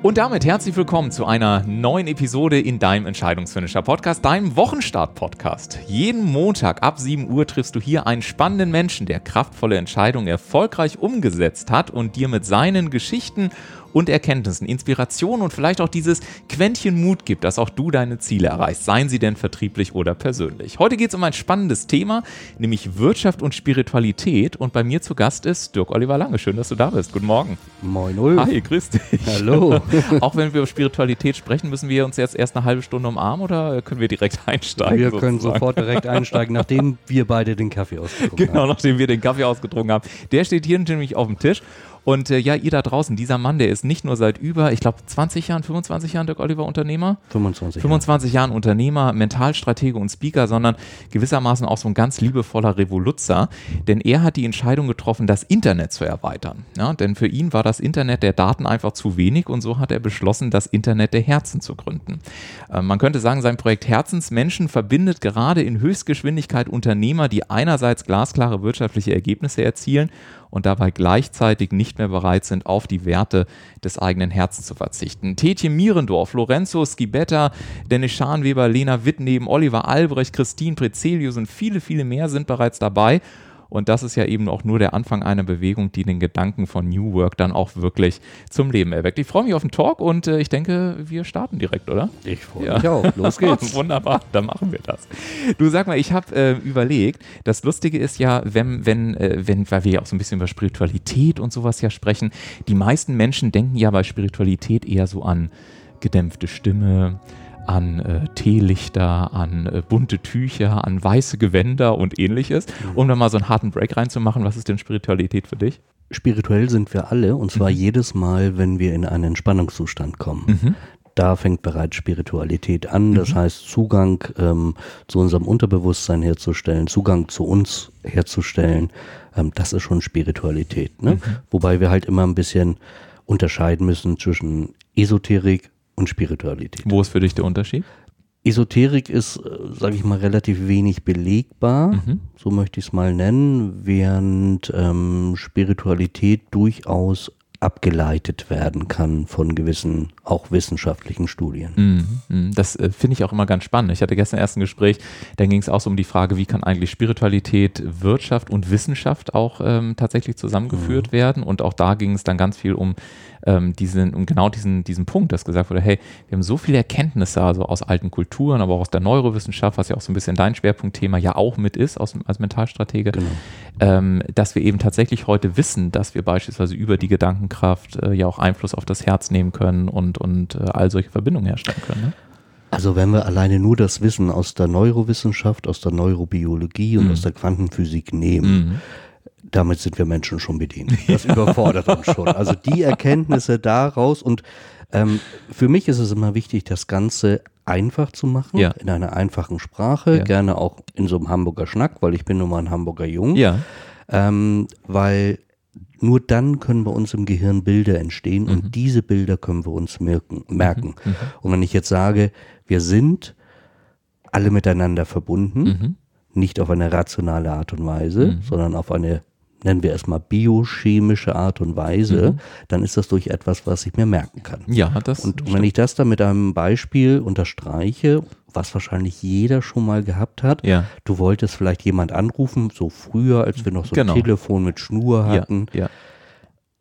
Und damit herzlich willkommen zu einer neuen Episode in deinem Entscheidungsfinisher Podcast, deinem Wochenstart-Podcast. Jeden Montag ab 7 Uhr triffst du hier einen spannenden Menschen, der kraftvolle Entscheidungen erfolgreich umgesetzt hat und dir mit seinen Geschichten und Erkenntnissen, Inspiration und vielleicht auch dieses Quäntchen Mut gibt, dass auch du deine Ziele erreichst, seien sie denn vertrieblich oder persönlich. Heute geht es um ein spannendes Thema, nämlich Wirtschaft und Spiritualität und bei mir zu Gast ist Dirk Oliver Lange. Schön, dass du da bist. Guten Morgen. Moin Ulf. Hi, grüß dich. Hallo. auch wenn wir über Spiritualität sprechen, müssen wir uns jetzt erst eine halbe Stunde umarmen oder können wir direkt einsteigen? Wir sozusagen? können sofort direkt einsteigen, nachdem wir beide den Kaffee ausgetrunken genau, haben. Genau, nachdem wir den Kaffee ausgetrunken haben. Der steht hier nämlich auf dem Tisch und äh, ja, ihr da draußen, dieser Mann, der ist nicht nur seit über, ich glaube, 20 Jahren, 25 Jahren, Dirk Oliver, Unternehmer. 25. 25 Jahren Unternehmer, Mentalstratege und Speaker, sondern gewissermaßen auch so ein ganz liebevoller Revoluzzer. Denn er hat die Entscheidung getroffen, das Internet zu erweitern. Ja, denn für ihn war das Internet der Daten einfach zu wenig und so hat er beschlossen, das Internet der Herzen zu gründen. Äh, man könnte sagen, sein Projekt Herzensmenschen verbindet gerade in Höchstgeschwindigkeit Unternehmer, die einerseits glasklare wirtschaftliche Ergebnisse erzielen und dabei gleichzeitig nicht mehr bereit sind, auf die Werte des eigenen Herzens zu verzichten. Tetje Mierendorf, Lorenzo Schibetta, Dennis Scharnweber, Lena Wittneben, Oliver Albrecht, Christine Prezelius und viele, viele mehr sind bereits dabei und das ist ja eben auch nur der Anfang einer Bewegung, die den Gedanken von New Work dann auch wirklich zum Leben erweckt. Ich freue mich auf den Talk und äh, ich denke, wir starten direkt, oder? Ich freue ja. mich auch. Los geht's. Wunderbar, dann machen wir das. Du sag mal, ich habe äh, überlegt, das Lustige ist ja, wenn, wenn, äh, wenn, weil wir ja auch so ein bisschen über Spiritualität und sowas ja sprechen, die meisten Menschen denken ja bei Spiritualität eher so an gedämpfte Stimme, an äh, Teelichter, an äh, bunte Tücher, an weiße Gewänder und ähnliches. Mhm. Um da mal so einen harten Break reinzumachen, was ist denn Spiritualität für dich? Spirituell sind wir alle und zwar mhm. jedes Mal, wenn wir in einen Entspannungszustand kommen. Mhm. Da fängt bereits Spiritualität an, das mhm. heißt Zugang ähm, zu unserem Unterbewusstsein herzustellen, Zugang zu uns herzustellen, ähm, das ist schon Spiritualität. Ne? Mhm. Wobei wir halt immer ein bisschen unterscheiden müssen zwischen Esoterik und Spiritualität. Wo ist für dich der Unterschied? Esoterik ist, äh, sage ich mal, relativ wenig belegbar, mhm. so möchte ich es mal nennen, während ähm, Spiritualität durchaus abgeleitet werden kann von gewissen, auch wissenschaftlichen Studien. Mhm, mhm. Das äh, finde ich auch immer ganz spannend. Ich hatte gestern erst ein Gespräch, da ging es auch so um die Frage, wie kann eigentlich Spiritualität, Wirtschaft und Wissenschaft auch ähm, tatsächlich zusammengeführt mhm. werden. Und auch da ging es dann ganz viel um ähm, diesen, um genau diesen, diesen Punkt, dass gesagt wurde, hey, wir haben so viele Erkenntnisse, also aus alten Kulturen, aber auch aus der Neurowissenschaft, was ja auch so ein bisschen dein Schwerpunktthema ja auch mit ist, aus, als Mentalstratege, genau. ähm, dass wir eben tatsächlich heute wissen, dass wir beispielsweise über die Gedankenkraft äh, ja auch Einfluss auf das Herz nehmen können und, und äh, all solche Verbindungen herstellen können. Ne? Also wenn wir alleine nur das Wissen aus der Neurowissenschaft, aus der Neurobiologie und mhm. aus der Quantenphysik nehmen, mhm damit sind wir Menschen schon bedient. Das überfordert uns schon. Also die Erkenntnisse daraus und ähm, für mich ist es immer wichtig, das Ganze einfach zu machen, ja. in einer einfachen Sprache, ja. gerne auch in so einem Hamburger Schnack, weil ich bin nun mal ein Hamburger Jung. Ja. Ähm, weil nur dann können bei uns im Gehirn Bilder entstehen mhm. und diese Bilder können wir uns merken. merken. Mhm. mhm. Und wenn ich jetzt sage, wir sind alle miteinander verbunden, mhm. nicht auf eine rationale Art und Weise, mhm. sondern auf eine nennen wir es mal biochemische Art und Weise, mhm. dann ist das durch etwas, was ich mir merken kann. Ja, das. Und stimmt. wenn ich das dann mit einem Beispiel unterstreiche, was wahrscheinlich jeder schon mal gehabt hat, ja. du wolltest vielleicht jemand anrufen, so früher, als wir noch so genau. ein Telefon mit Schnur hatten. Ja, ja.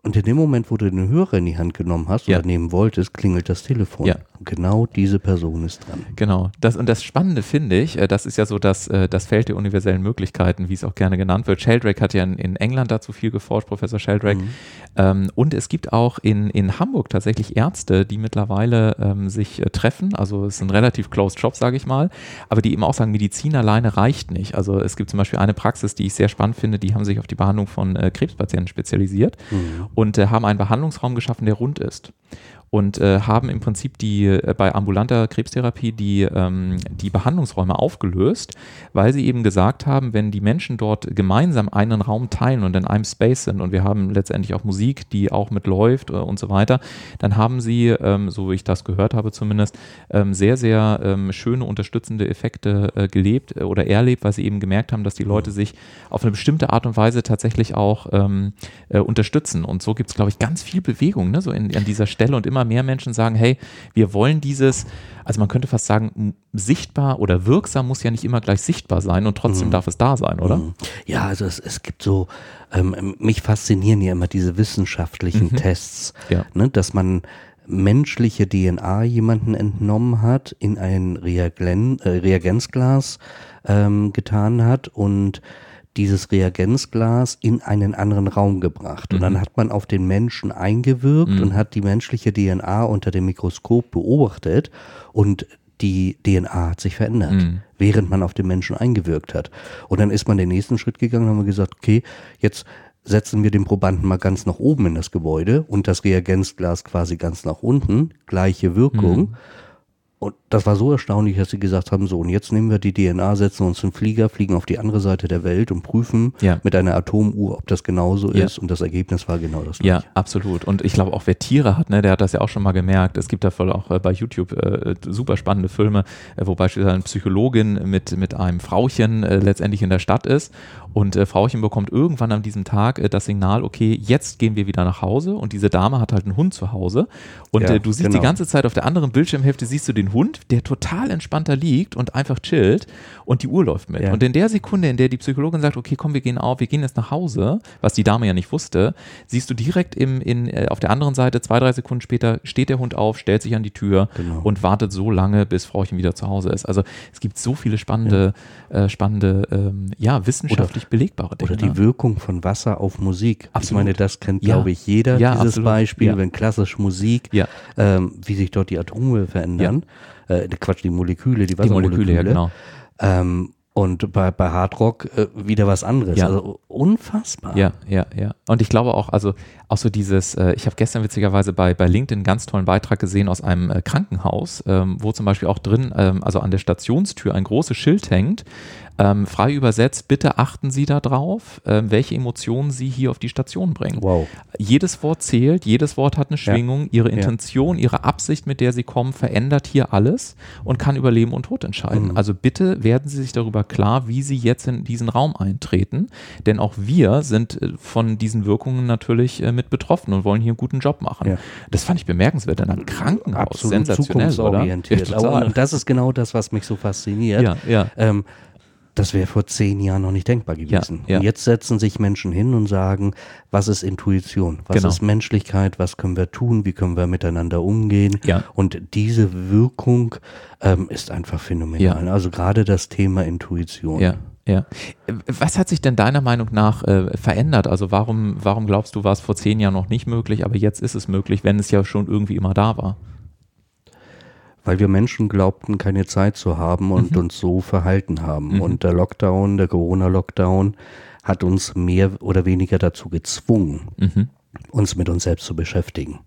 Und in dem Moment, wo du den Hörer in die Hand genommen hast ja. oder nehmen wolltest, klingelt das Telefon. Ja. Genau diese Person ist dran. Genau. Das, und das Spannende finde ich, äh, das ist ja so das, äh, das Feld der universellen Möglichkeiten, wie es auch gerne genannt wird. Sheldrake hat ja in, in England dazu viel geforscht, Professor Sheldrake. Mhm. Ähm, und es gibt auch in, in Hamburg tatsächlich Ärzte, die mittlerweile ähm, sich äh, treffen. Also es ist ein relativ closed Job, sage ich mal. Aber die eben auch sagen, Medizin alleine reicht nicht. Also es gibt zum Beispiel eine Praxis, die ich sehr spannend finde, die haben sich auf die Behandlung von äh, Krebspatienten spezialisiert. Mhm und äh, haben einen Behandlungsraum geschaffen, der rund ist und äh, haben im Prinzip die äh, bei ambulanter Krebstherapie die, ähm, die Behandlungsräume aufgelöst, weil sie eben gesagt haben, wenn die Menschen dort gemeinsam einen Raum teilen und in einem Space sind und wir haben letztendlich auch Musik, die auch mitläuft äh, und so weiter, dann haben sie, ähm, so wie ich das gehört habe zumindest, ähm, sehr, sehr ähm, schöne unterstützende Effekte äh, gelebt äh, oder erlebt, weil sie eben gemerkt haben, dass die Leute sich auf eine bestimmte Art und Weise tatsächlich auch ähm, äh, unterstützen. Und so gibt es, glaube ich, ganz viel Bewegung ne? so in, an dieser Stelle Stelle und immer mehr Menschen sagen, hey, wir wollen dieses, also man könnte fast sagen, sichtbar oder wirksam muss ja nicht immer gleich sichtbar sein und trotzdem mhm. darf es da sein, oder? Mhm. Ja, also es, es gibt so, ähm, mich faszinieren ja immer diese wissenschaftlichen mhm. Tests, ja. ne, dass man menschliche DNA jemanden entnommen hat, in ein Reagen, äh, Reagenzglas ähm, getan hat und dieses Reagenzglas in einen anderen Raum gebracht. Und dann mhm. hat man auf den Menschen eingewirkt mhm. und hat die menschliche DNA unter dem Mikroskop beobachtet und die DNA hat sich verändert, mhm. während man auf den Menschen eingewirkt hat. Und dann ist man den nächsten Schritt gegangen und haben gesagt, okay, jetzt setzen wir den Probanden mal ganz nach oben in das Gebäude und das Reagenzglas quasi ganz nach unten, gleiche Wirkung. Und das war so erstaunlich, dass sie gesagt haben, so, und jetzt nehmen wir die DNA, setzen uns einen Flieger, fliegen auf die andere Seite der Welt und prüfen ja. mit einer Atomuhr, ob das genauso ja. ist. Und das Ergebnis war genau das gleiche. Ja, absolut. Und ich glaube auch, wer Tiere hat, ne, der hat das ja auch schon mal gemerkt. Es gibt da voll auch äh, bei YouTube äh, super spannende Filme, äh, wo beispielsweise eine Psychologin mit, mit einem Frauchen äh, letztendlich in der Stadt ist. Und äh, Frauchen bekommt irgendwann an diesem Tag das Signal, okay, jetzt gehen wir wieder nach Hause. Und diese Dame hat halt einen Hund zu Hause. Und ja, du siehst genau. die ganze Zeit auf der anderen Bildschirmhälfte, siehst du den Hund der total entspannter liegt und einfach chillt und die Uhr läuft mit. Ja. Und in der Sekunde, in der die Psychologin sagt, okay, komm, wir gehen auf, wir gehen jetzt nach Hause, was die Dame ja nicht wusste, siehst du direkt im, in, äh, auf der anderen Seite, zwei, drei Sekunden später, steht der Hund auf, stellt sich an die Tür genau. und wartet so lange, bis Frauchen wieder zu Hause ist. Also es gibt so viele spannende, ja, äh, spannende, ähm, ja, wissenschaftlich oder, belegbare Dinge. Oder die ne? Wirkung von Wasser auf Musik. Absolut. Ich meine, das kennt, ja. glaube ich, jeder, dieses absolut. Beispiel, wenn klassisch Musik, ähm, wie sich dort die Atome verändern äh, Quatsch, die Moleküle, die Wassermoleküle. Die Moleküle, ja, genau. Ähm, und bei, bei Hardrock äh, wieder was anderes. Ja. Also unfassbar. Ja, ja, ja. Und ich glaube auch, also auch so dieses, äh, ich habe gestern witzigerweise bei, bei LinkedIn einen ganz tollen Beitrag gesehen aus einem äh, Krankenhaus, ähm, wo zum Beispiel auch drin, ähm, also an der Stationstür ein großes Schild hängt, ähm, frei übersetzt, bitte achten Sie darauf, ähm, welche Emotionen Sie hier auf die Station bringen. Wow. Jedes Wort zählt, jedes Wort hat eine Schwingung, ja. Ihre Intention, ja. Ihre Absicht, mit der Sie kommen, verändert hier alles und kann über Leben und Tod entscheiden. Mhm. Also bitte werden Sie sich darüber klar, wie Sie jetzt in diesen Raum eintreten, denn auch wir sind äh, von diesen Wirkungen natürlich äh, mit betroffen und wollen hier einen guten Job machen. Ja. Das fand ich bemerkenswert in einem Krankenhaus. Absolut sensationell, zukunftsorientiert. Oder? Und das ist genau das, was mich so fasziniert. Ja, ja. Ähm, das wäre vor zehn Jahren noch nicht denkbar gewesen. Ja, ja. Und jetzt setzen sich Menschen hin und sagen, was ist Intuition? Was genau. ist Menschlichkeit? Was können wir tun? Wie können wir miteinander umgehen? Ja. Und diese Wirkung ähm, ist einfach phänomenal. Also gerade das Thema Intuition. Ja. Ja. Was hat sich denn deiner Meinung nach äh, verändert? Also warum, warum glaubst du, war es vor zehn Jahren noch nicht möglich, aber jetzt ist es möglich, wenn es ja schon irgendwie immer da war? Weil wir Menschen glaubten, keine Zeit zu haben und mhm. uns so verhalten haben. Mhm. Und der Lockdown, der Corona-Lockdown, hat uns mehr oder weniger dazu gezwungen, mhm. uns mit uns selbst zu beschäftigen.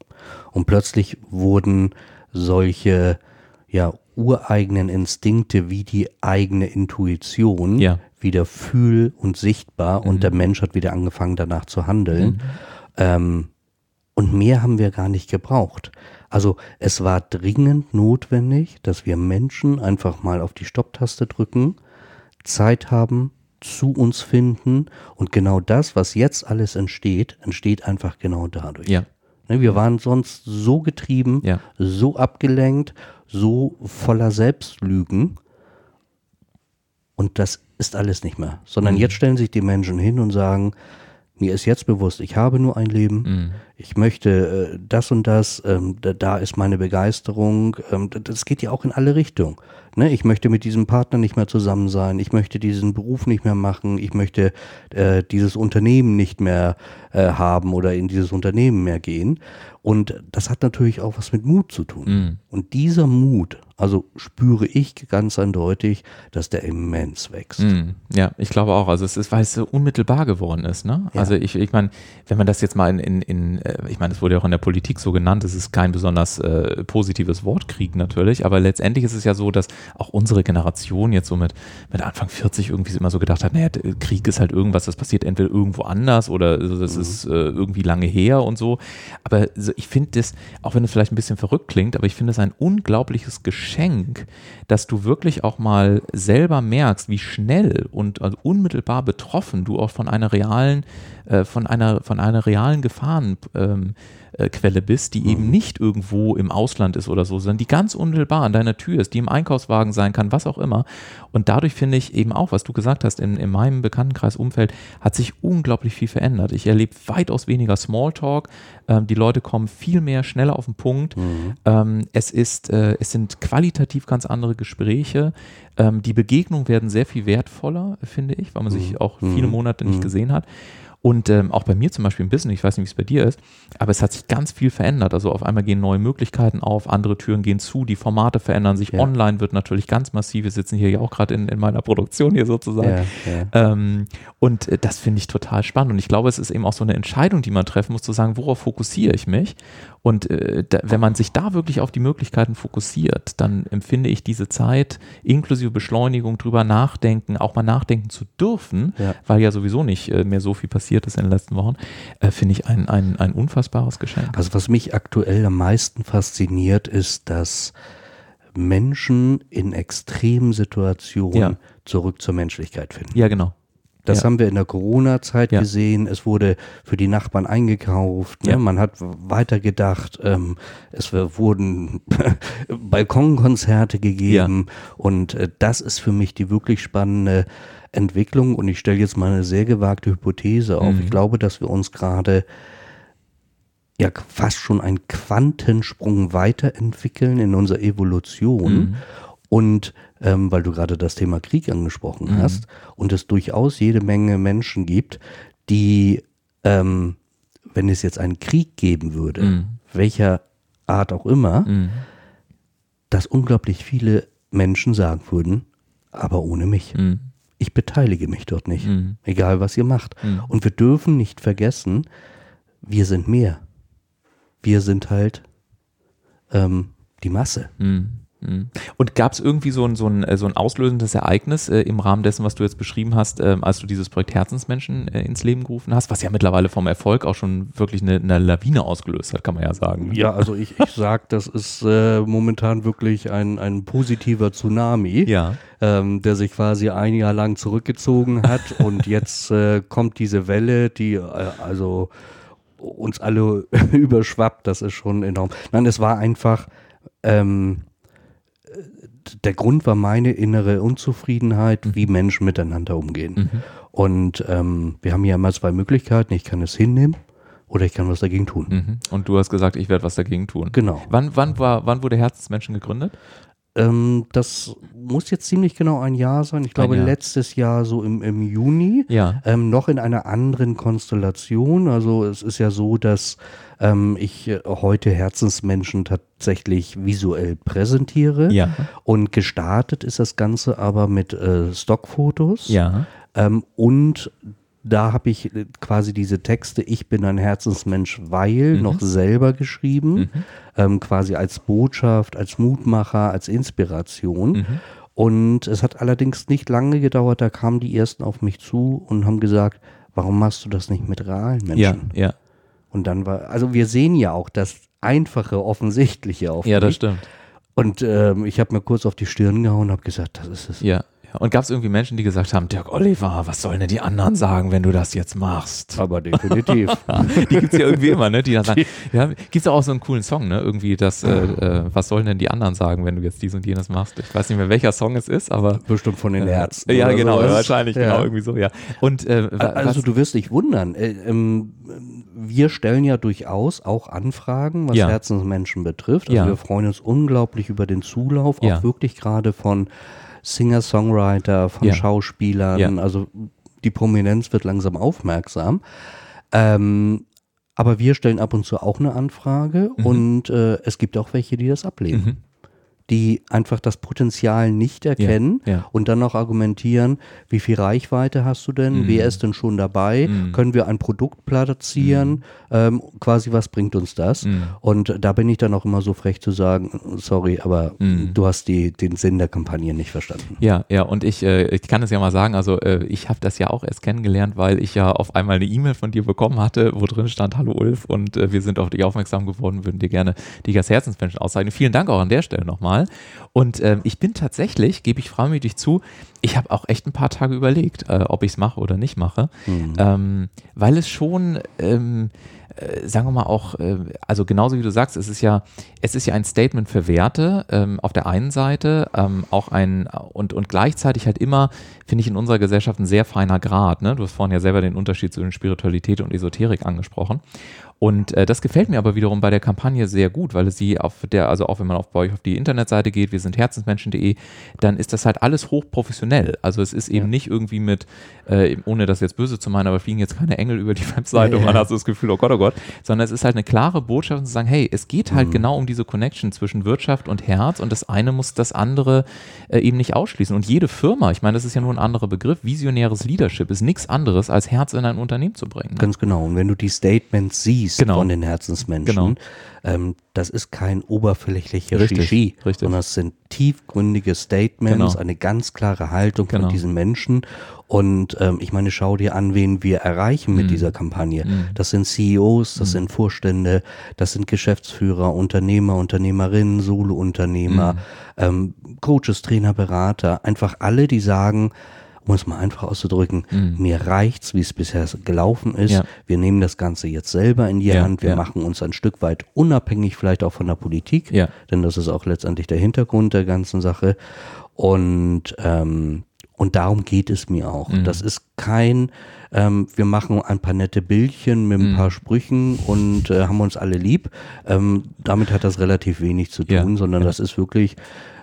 Und plötzlich wurden solche ja, ureigenen Instinkte wie die eigene Intuition ja. wieder fühl- und sichtbar und mhm. der Mensch hat wieder angefangen danach zu handeln. Mhm. Ähm, und mehr haben wir gar nicht gebraucht. Also es war dringend notwendig, dass wir Menschen einfach mal auf die Stopptaste drücken, Zeit haben, zu uns finden und genau das, was jetzt alles entsteht, entsteht einfach genau dadurch. Ja. Ne, wir waren sonst so getrieben, ja. so abgelenkt, so voller Selbstlügen und das ist alles nicht mehr. Sondern mhm. jetzt stellen sich die Menschen hin und sagen, mir ist jetzt bewusst, ich habe nur ein Leben, mhm. ich möchte äh, das und das, ähm, da, da, ist meine Begeisterung, ähm, das geht ja auch in alle Richtungen. Ne? Ich möchte mit diesem Partner nicht mehr zusammen sein, ich möchte diesen Beruf nicht mehr machen, ich möchte äh, dieses Unternehmen nicht mehr äh, haben oder in dieses Unternehmen mehr gehen. Und das hat natürlich auch was mit Mut zu tun. Mhm. Und dieser Mut, also spüre ich ganz eindeutig, dass der immens wächst. Mm, ja, ich glaube auch. Also es ist, weil es so unmittelbar geworden ist. Ne? Ja. Also ich, ich meine, wenn man das jetzt mal in, in, in äh, ich meine, es wurde ja auch in der Politik so genannt, es ist kein besonders äh, positives Wortkrieg natürlich, aber letztendlich ist es ja so, dass auch unsere Generation jetzt so mit, mit Anfang 40 irgendwie immer so gedacht hat, naja, Krieg ist halt irgendwas, das passiert entweder irgendwo anders oder das mhm. ist äh, irgendwie lange her und so. Aber ich finde das, auch wenn es vielleicht ein bisschen verrückt klingt, aber ich finde es ein unglaubliches Geschenk Geschenk, dass du wirklich auch mal selber merkst, wie schnell und also unmittelbar betroffen du auch von einer realen, äh, von einer, von einer realen Gefahren, ähm, Quelle bist, die mhm. eben nicht irgendwo im Ausland ist oder so, sondern die ganz unmittelbar an deiner Tür ist, die im Einkaufswagen sein kann, was auch immer. Und dadurch finde ich eben auch, was du gesagt hast, in, in meinem Bekanntenkreisumfeld hat sich unglaublich viel verändert. Ich erlebe weitaus weniger Smalltalk. Ähm, die Leute kommen viel mehr schneller auf den Punkt. Mhm. Ähm, es ist, äh, es sind qualitativ ganz andere Gespräche. Ähm, die Begegnungen werden sehr viel wertvoller, finde ich, weil man sich mhm. auch viele mhm. Monate nicht mhm. gesehen hat. Und ähm, auch bei mir zum Beispiel im Business, ich weiß nicht, wie es bei dir ist, aber es hat sich ganz viel verändert. Also auf einmal gehen neue Möglichkeiten auf, andere Türen gehen zu, die Formate verändern sich. Ja. Online wird natürlich ganz massiv. Wir sitzen hier ja auch gerade in, in meiner Produktion hier sozusagen. Ja, ja. Ähm, und äh, das finde ich total spannend. Und ich glaube, es ist eben auch so eine Entscheidung, die man treffen muss, zu sagen, worauf fokussiere ich mich? Und äh, da, wenn man sich da wirklich auf die Möglichkeiten fokussiert, dann empfinde ich diese Zeit inklusive Beschleunigung drüber nachdenken, auch mal nachdenken zu dürfen, weil ja sowieso nicht äh, mehr so viel passiert ist in den letzten Wochen, äh, finde ich ein, ein, ein unfassbares Geschenk. Also was mich aktuell am meisten fasziniert, ist, dass Menschen in extremen Situationen ja. zurück zur Menschlichkeit finden. Ja, genau. Das ja. haben wir in der Corona-Zeit ja. gesehen. Es wurde für die Nachbarn eingekauft. Ne? Ja. Man hat weitergedacht. Ähm, es wurden Balkonkonzerte gegeben. Und äh, das ist für mich die wirklich spannende Entwicklung. Und ich stelle jetzt mal eine sehr gewagte Hypothese auf. Mhm. Ich glaube, dass wir uns gerade ja fast schon einen Quantensprung weiterentwickeln in unserer Evolution. Mhm. Und ähm, weil du gerade das Thema Krieg angesprochen mhm. hast und es durchaus jede Menge Menschen gibt, die, ähm, wenn es jetzt einen Krieg geben würde, mhm. welcher Art auch immer, mhm. dass unglaublich viele Menschen sagen würden, aber ohne mich. Ich beteilige mich dort nicht, mhm. egal was ihr macht. Mhm. Und wir dürfen nicht vergessen, wir sind mehr. Wir sind halt ähm, die Masse. Mhm. Mhm. Und gab es irgendwie so ein, so, ein, äh, so ein auslösendes Ereignis äh, im Rahmen dessen, was du jetzt beschrieben hast, äh, als du dieses Projekt Herzensmenschen äh, ins Leben gerufen hast, was ja mittlerweile vom Erfolg auch schon wirklich eine, eine Lawine ausgelöst hat, kann man ja sagen. Ja, also ich, ich sage, das ist äh, momentan wirklich ein, ein positiver Tsunami, ja. ähm, der sich quasi ein Jahr lang zurückgezogen hat und jetzt äh, kommt diese Welle, die also uns alle überschwappt, das ist schon enorm. Nein, es war einfach... Ähm, der Grund war meine innere Unzufriedenheit, mhm. wie Menschen miteinander umgehen. Mhm. Und ähm, wir haben ja immer zwei Möglichkeiten. Ich kann es hinnehmen oder ich kann was dagegen tun. Mhm. Und du hast gesagt, ich werde was dagegen tun. Genau. Wann, wann, war, wann wurde Herzensmenschen gegründet? Ähm, das muss jetzt ziemlich genau ein Jahr sein. Ich glaube, Jahr. letztes Jahr so im, im Juni. Ja. Ähm, noch in einer anderen Konstellation. Also es ist ja so, dass ähm, ich äh, heute Herzensmenschen tatsächlich visuell präsentiere. Ja. Und gestartet ist das Ganze aber mit äh, Stockfotos. Ja. Ähm, und da habe ich äh, quasi diese Texte, ich bin ein Herzensmensch, weil mhm. noch selber geschrieben, mhm. ähm, quasi als Botschaft, als Mutmacher, als Inspiration. Mhm. Und es hat allerdings nicht lange gedauert, da kamen die ersten auf mich zu und haben gesagt, warum machst du das nicht mit realen Menschen? Ja, ja. Und dann war, also wir sehen ja auch das einfache, offensichtliche auf Ja, das stimmt. Und ähm, ich habe mir kurz auf die Stirn gehauen und habe gesagt, das ist es. Ja, und gab es irgendwie Menschen, die gesagt haben, Dirk Oliver, was sollen denn die anderen sagen, wenn du das jetzt machst? Aber definitiv. die gibt es ja irgendwie immer, ne? Die dann sagen, ja, gibt es auch so einen coolen Song, ne? Irgendwie das, äh, äh, was sollen denn die anderen sagen, wenn du jetzt dies und jenes machst? Ich weiß nicht mehr, welcher Song es ist, aber. Bestimmt von den Ärzten. Äh, ja, genau, sowas. wahrscheinlich, ja. genau, irgendwie so, ja. Und, äh, also du wirst dich wundern. Äh, ähm, wir stellen ja durchaus auch Anfragen, was ja. Herzensmenschen betrifft. Also ja. wir freuen uns unglaublich über den Zulauf, auch wirklich gerade von Singer-Songwriter, von ja. Schauspielern. Ja. Also die Prominenz wird langsam aufmerksam. Ähm, aber wir stellen ab und zu auch eine Anfrage mhm. und äh, es gibt auch welche, die das ablehnen. Mhm die einfach das Potenzial nicht erkennen ja, ja. und dann noch argumentieren, wie viel Reichweite hast du denn, mhm. wer ist denn schon dabei, mhm. können wir ein Produkt platzieren, mhm. ähm, quasi was bringt uns das? Mhm. Und da bin ich dann auch immer so frech zu sagen, sorry, aber mhm. du hast die, den Sinn der Kampagne nicht verstanden. Ja, ja, und ich, äh, ich kann es ja mal sagen, also äh, ich habe das ja auch erst kennengelernt, weil ich ja auf einmal eine E-Mail von dir bekommen hatte, wo drin stand, hallo Ulf und äh, wir sind auf dich aufmerksam geworden, würden dir gerne die Herzensmenschen auszeichnen. Vielen Dank auch an der Stelle nochmal mal. Und ähm, ich bin tatsächlich, gebe ich freimütig zu, ich habe auch echt ein paar Tage überlegt, äh, ob ich es mache oder nicht mache, mhm. ähm, weil es schon ähm, äh, sagen wir mal auch, äh, also genauso wie du sagst, es ist ja, es ist ja ein Statement für Werte ähm, auf der einen Seite, ähm, auch ein und, und gleichzeitig halt immer, finde ich in unserer Gesellschaft ein sehr feiner Grad. Ne? Du hast vorhin ja selber den Unterschied zwischen Spiritualität und Esoterik angesprochen. Und äh, das gefällt mir aber wiederum bei der Kampagne sehr gut, weil sie auf der, also auch wenn man auf, bei euch auf die Internetseite geht, wir sind herzensmenschen.de, dann ist das halt alles hochprofessionell. Also es ist eben ja. nicht irgendwie mit, äh, ohne das jetzt böse zu meinen, aber fliegen jetzt keine Engel über die Webseite ja, und man hat so das Gefühl, oh Gott, oh Gott, sondern es ist halt eine klare Botschaft zu sagen, hey, es geht halt mhm. genau um diese Connection zwischen Wirtschaft und Herz und das eine muss das andere äh, eben nicht ausschließen. Und jede Firma, ich meine, das ist ja nur ein anderer Begriff, visionäres Leadership ist nichts anderes, als Herz in ein Unternehmen zu bringen. Ne? Ganz genau. Und wenn du die Statements siehst, liest genau. von den Herzensmenschen. Genau. Ähm, das ist kein oberflächlicher richtig, Shishi, richtig. sondern es sind tiefgründige Statements, genau. eine ganz klare Haltung genau. von diesen Menschen. Und ähm, ich meine, schau dir an, wen wir erreichen mit mm. dieser Kampagne. Mm. Das sind CEOs, das mm. sind Vorstände, das sind Geschäftsführer, Unternehmer, Unternehmerinnen, Solo-Unternehmer, mhm. ähm, Coaches, Trainer, Berater, einfach alle, die sagen, um es mal einfach auszudrücken, mhm. mir reicht's, wie es bisher gelaufen ist. Ja. Wir nehmen das Ganze jetzt selber in die ja, Hand. Wir ja. machen uns ein Stück weit unabhängig vielleicht auch von der Politik, denn das ist auch letztendlich der Hintergrund der ganzen Sache. Und ähm, und darum geht es mir auch. Mhm. Das ist kein, ähm, wir machen ein paar nette Bildchen mit ein mhm. paar Sprüchen und äh, haben uns alle lieb. Ähm, damit hat das relativ wenig zu tun, sondern das ist wirklich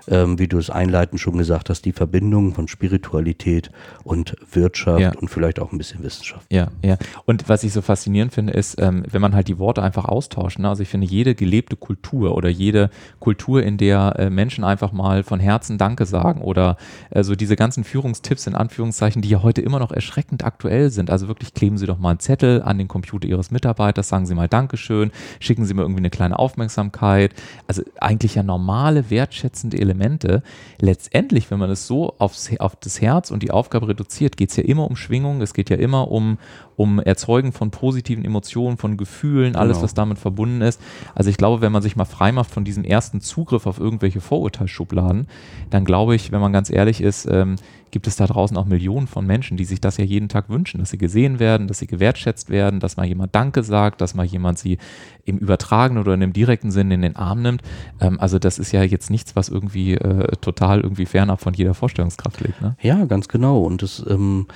ähm, wie du es einleitend schon gesagt hast, die Verbindung von Spiritualität und Wirtschaft ja. und vielleicht auch ein bisschen Wissenschaft. Ja, ja. Und was ich so faszinierend finde, ist, ähm, wenn man halt die Worte einfach austauscht. Ne? Also ich finde, jede gelebte Kultur oder jede Kultur, in der äh, Menschen einfach mal von Herzen Danke sagen oder äh, so diese ganzen Führungstipps in Anführungszeichen, die ja heute immer noch erschreckend aktuell sind. Also wirklich kleben Sie doch mal einen Zettel an den Computer Ihres Mitarbeiters, sagen Sie mal Dankeschön, schicken Sie mir irgendwie eine kleine Aufmerksamkeit. Also eigentlich ja normale, wertschätzende Elemente Elemente. Letztendlich, wenn man es so aufs, auf das Herz und die Aufgabe reduziert, geht es ja immer um Schwingung, es geht ja immer um, um Erzeugen von positiven Emotionen, von Gefühlen, alles, genau. was damit verbunden ist. Also ich glaube, wenn man sich mal frei macht von diesem ersten Zugriff auf irgendwelche Vorurteilsschubladen, dann glaube ich, wenn man ganz ehrlich ist, ähm, gibt es da draußen auch Millionen von Menschen, die sich das ja jeden Tag wünschen, dass sie gesehen werden, dass sie gewertschätzt werden, dass mal jemand Danke sagt, dass mal jemand sie im übertragenen oder in dem direkten Sinn in den Arm nimmt. Ähm, also das ist ja jetzt nichts, was irgendwie äh, total irgendwie fernab von jeder Vorstellungskraft liegt. Ne? Ja, ganz genau. Und es, ähm,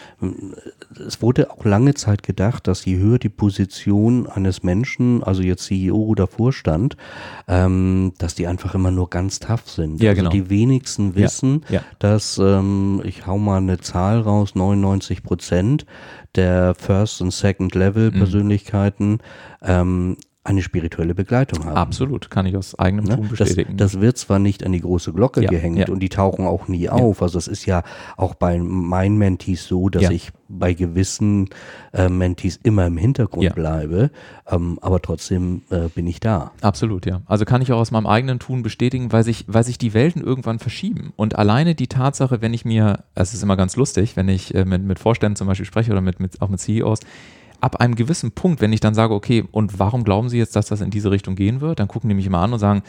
es wurde auch lange Zeit gedacht, dass je höher die Position eines Menschen, also jetzt CEO oder Vorstand, ähm, dass die einfach immer nur ganz tough sind. Ja, also genau. die wenigsten wissen, ja, ja. dass ähm, ich hau mal eine Zahl raus, 99 Prozent der First- und Second-Level-Persönlichkeiten mhm. ähm, eine spirituelle Begleitung haben. Absolut, kann ich aus eigenem ne? Tun bestätigen. Das, das, wird zwar nicht an die große Glocke ja, gehängt ja. und die tauchen auch nie ja. auf. Also es ist ja auch bei meinen Mentees so, dass ich bei gewissen äh, Mentees immer im Hintergrund bleibe, ähm, aber trotzdem äh, bin ich da. Absolut, ja. Also kann ich auch aus meinem eigenen Tun bestätigen, weil sich, weil sich die Welten irgendwann verschieben. Und alleine die Tatsache, wenn ich mir, es ist immer ganz lustig, wenn ich äh, mit, mit Vorständen zum Beispiel spreche oder mit, mit, auch mit CEOs, ab einem gewissen Punkt, wenn ich dann sage, okay, und warum glauben Sie jetzt, dass das in diese Richtung gehen wird, dann gucken die mich immer an und sagen,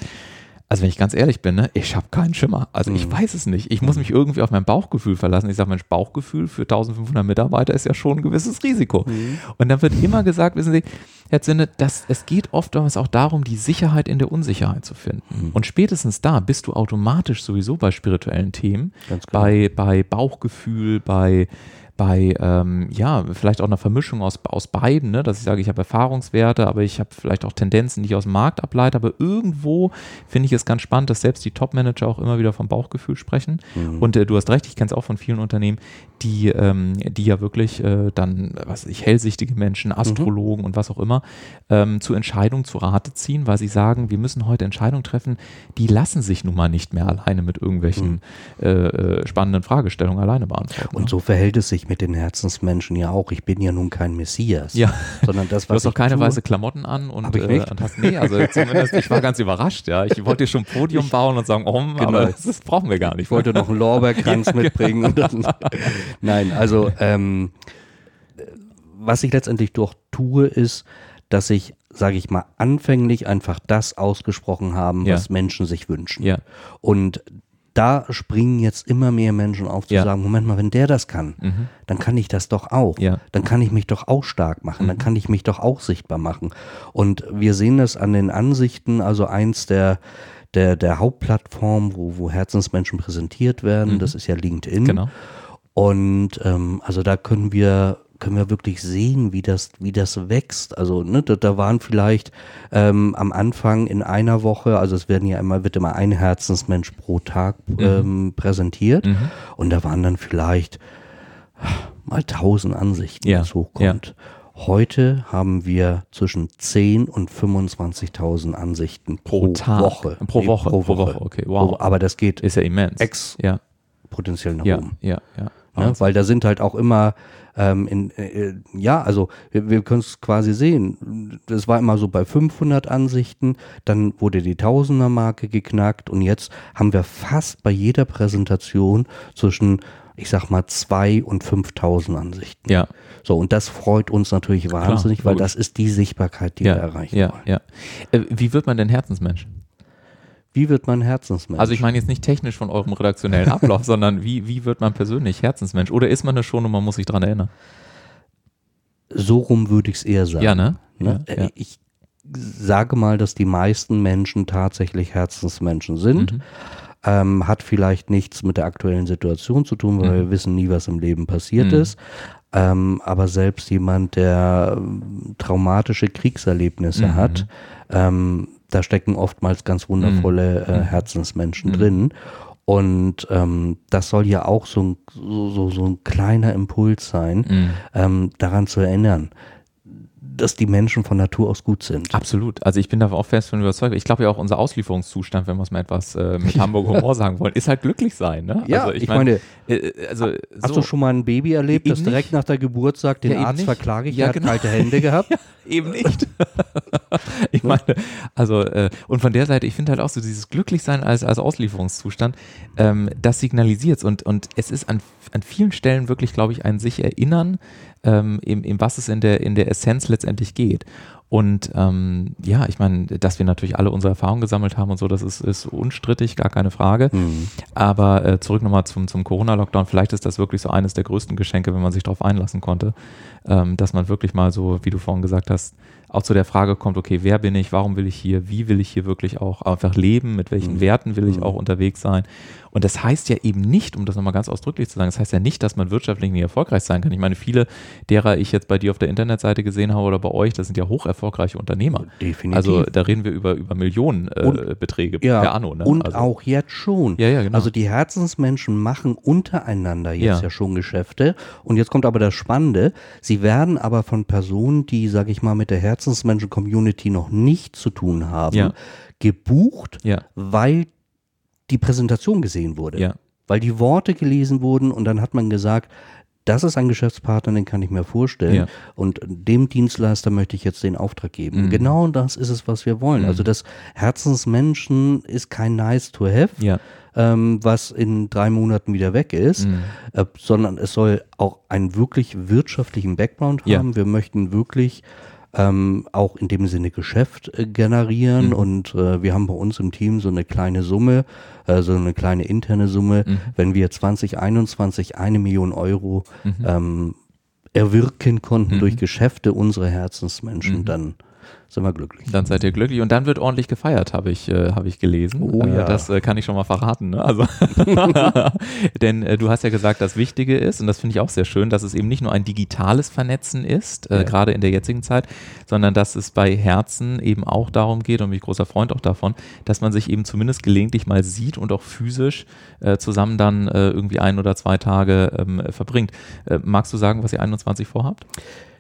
also wenn ich ganz ehrlich bin, ne, ich habe keinen Schimmer. Also mhm. ich weiß es nicht. Ich muss mich irgendwie auf mein Bauchgefühl verlassen. Ich sage, Mensch, Bauchgefühl für 1500 Mitarbeiter ist ja schon ein gewisses Risiko. Mhm. Und dann wird immer gesagt, wissen Sie, Herr Zinne, dass es geht oft auch darum, die Sicherheit in der Unsicherheit zu finden. Mhm. Und spätestens da bist du automatisch sowieso bei spirituellen Themen, bei, bei Bauchgefühl, bei bei, ähm, ja, vielleicht auch einer Vermischung aus, aus beiden, ne? dass ich sage, ich habe Erfahrungswerte, aber ich habe vielleicht auch Tendenzen, die ich aus dem Markt ableite, aber irgendwo finde ich es ganz spannend, dass selbst die Top-Manager auch immer wieder vom Bauchgefühl sprechen. Mhm. Und äh, du hast recht, ich kenne es auch von vielen Unternehmen, die, ähm, die ja wirklich äh, dann, was weiß ich, hellsichtige Menschen, mhm. Astrologen mhm. und was auch immer, ähm, zu Entscheidungen zu Rate ziehen, weil sie sagen, wir müssen heute Entscheidungen treffen, die lassen sich nun mal nicht mehr alleine mit irgendwelchen mhm. äh, äh spannenden Fragestellungen alleine beantworten. Und ne? so verhält es sich mit den Herzensmenschen ja auch. Ich bin ja nun kein Messias. Ja. Sondern das, was du hast auch keine tue, weiße Klamotten an und, äh, und hast, nee, also zumindest, ich war ganz überrascht, ja. Ich wollte schon ein Podium bauen und sagen, oh, genau. aber das, das, brauchen wir gar nicht. Ich wollte noch einen Lorbeerkranz ja, mitbringen. Genau. Nein, also ähm, was ich letztendlich doch tue, ist, dass ich, sage ich mal, anfänglich einfach das ausgesprochen haben, ja. was Menschen sich wünschen. Ja. Und da springen jetzt immer mehr Menschen auf zu Ja. sagen, Moment mal, wenn der das kann, Mhm. dann kann ich das doch auch. Ja. Dann kann ich mich doch auch stark machen, dann kann ich mich doch auch sichtbar machen. Und wir sehen das an den Ansichten, also eins der der, der Hauptplattform, wo, wo Herzensmenschen präsentiert werden, das ist ja LinkedIn. Genau. Und ähm, also da können wir können wir wirklich sehen, wie das wie das wächst. Also ne, da, da waren vielleicht ähm, am Anfang in einer Woche, also es werden ja immer wird immer ein Herzensmensch pro Tag ähm, präsentiert Mhm. und da waren dann vielleicht mal tausend Ansichten, Ja, was hochkommt. Heute haben wir zwischen 10 und 25.000 Ansichten pro, Pro Tag. Woche. Pro Woche, pro Woche, okay, wow. Pro- Aber das geht Ist ja immens. Ex- ja, potenziell nach ja, oben. ja, ja. Ne? Weil da sind halt auch immer, ähm, in, äh, ja, also wir, wir können es quasi sehen. Das war immer so bei 500 Ansichten, dann wurde die Tausender-Marke geknackt und jetzt haben wir fast bei jeder Präsentation zwischen, ich sag mal, 2 und 5000 Ansichten. Ja, So, und das freut uns natürlich wahnsinnig, weil logisch. das ist die Sichtbarkeit, die wir ja, erreichen ja, wollen. ja. Äh, wie wird man denn Herzensmensch? Wie wird man Herzensmensch? Also ich meine jetzt nicht technisch von eurem redaktionellen Ablauf, sondern wie, wie wird man persönlich Herzensmensch? Oder ist man das schon und man muss sich dran erinnern? so rum würde ich es eher sagen. Ja, ne? Ne? Ja, ja. Ich sage mal, dass die meisten Menschen tatsächlich Herzensmenschen sind. Mhm. Ähm, hat vielleicht nichts mit der aktuellen Situation zu tun, weil Mhm. wir wissen nie, was im Leben passiert Mhm. ist. Ähm, aber selbst jemand, der traumatische Kriegserlebnisse Mhm. hat, ähm, da stecken oftmals ganz wundervolle äh, Mhm. Herzensmenschen drin. Und ähm, das soll ja auch so ein, so, so, so ein kleiner Impuls sein, Mhm. ähm, daran zu erinnern, dass die Menschen von Natur aus gut sind. Absolut. Also ich bin da auch fest von überzeugt. Ich glaube ja auch unser Auslieferungszustand, wenn wir es mal etwas äh, mit Hamburg Humor sagen wollen, ist halt glücklich sein. Ne? Ja, also ich meine, äh, also Hast so, du schon mal ein Baby erlebt, das Eben direkt nicht. nach der Geburt sagt, den Ja, Arzt nicht. verklage ich, Ja, er hat genau. kalte Hände gehabt? eben nicht. ich meine, also äh, und von der Seite, ich finde halt auch so dieses Glücklichsein als, als Auslieferungszustand, ähm, das signalisiert und und es ist an, an vielen Stellen wirklich, glaube ich, ein sich erinnern, ähm, im, im was es in der in der Essenz letztendlich geht. Und ähm, ja, ich meine, dass wir natürlich alle unsere Erfahrungen gesammelt haben und so, das ist, ist unstrittig, gar keine Frage. Mhm. Aber äh, zurück nochmal zum, zum Corona-Lockdown. Vielleicht ist das wirklich so eines der größten Geschenke, wenn man sich darauf einlassen konnte, ähm, dass man wirklich mal so, wie du vorhin gesagt hast, auch zu der Frage kommt, okay, wer bin ich, warum will ich hier, wie will ich hier wirklich auch einfach leben, mit welchen Mhm. Werten will ich Mhm. auch unterwegs sein. Und das heißt ja eben nicht, um das nochmal ganz ausdrücklich zu sagen, das heißt ja nicht, dass man wirtschaftlich nicht erfolgreich sein kann. Ich meine, viele derer ich jetzt bei dir auf der Internetseite gesehen habe oder bei euch, das sind ja hoch erfolgreiche Unternehmer. Definitiv. Also da reden wir über, über Millionenbeträge äh, ja, per Anno. Ne? und also, auch jetzt schon. Ja, ja, genau. Also die Herzensmenschen machen untereinander jetzt Ja. ja. schon Geschäfte. Und jetzt kommt aber das Spannende. Sie werden aber von Personen, die, sag ich mal, mit der Herzensmenschen-Community noch nicht zu tun haben, Ja. gebucht, ja, weil die Präsentation gesehen wurde. ja. weil die Worte gelesen wurden und dann hat man gesagt, das ist ein Geschäftspartner, den kann ich mir vorstellen. Ja. Und dem Dienstleister möchte ich jetzt den Auftrag geben. Mhm. Genau das ist es, was wir wollen. Mhm. Also das Herzensmenschen ist kein nice to have, Ja. ähm, was in drei Monaten wieder weg ist, Mhm. äh, sondern es soll auch einen wirklich wirtschaftlichen Background Ja. haben. Wir möchten wirklich ähm, auch in dem Sinne Geschäft äh, generieren Mhm. und äh, wir haben bei uns im Team so eine kleine Summe, äh, so eine kleine interne Summe. Mhm. Wenn wir 2021 eine Million Euro Mhm. ähm, erwirken konnten Mhm. durch Geschäfte unserer Herzensmenschen, Mhm. dann sind wir glücklich. Dann seid ihr glücklich und dann wird ordentlich gefeiert, habe ich, äh, hab ich gelesen. Oh äh, ja. Das äh, kann ich schon mal verraten. Ne? Also Denn äh, du hast ja gesagt, das Wichtige ist, und das finde ich auch sehr schön, dass es eben nicht nur ein digitales Vernetzen ist, äh, Ja. gerade in der jetzigen Zeit, sondern dass es bei Herzen eben auch darum geht, und bin ich großer Freund auch davon, dass man sich eben zumindest gelegentlich mal sieht und auch physisch äh, zusammen dann äh, irgendwie ein oder zwei Tage ähm, verbringt. Magst du sagen, was ihr 21 vorhabt?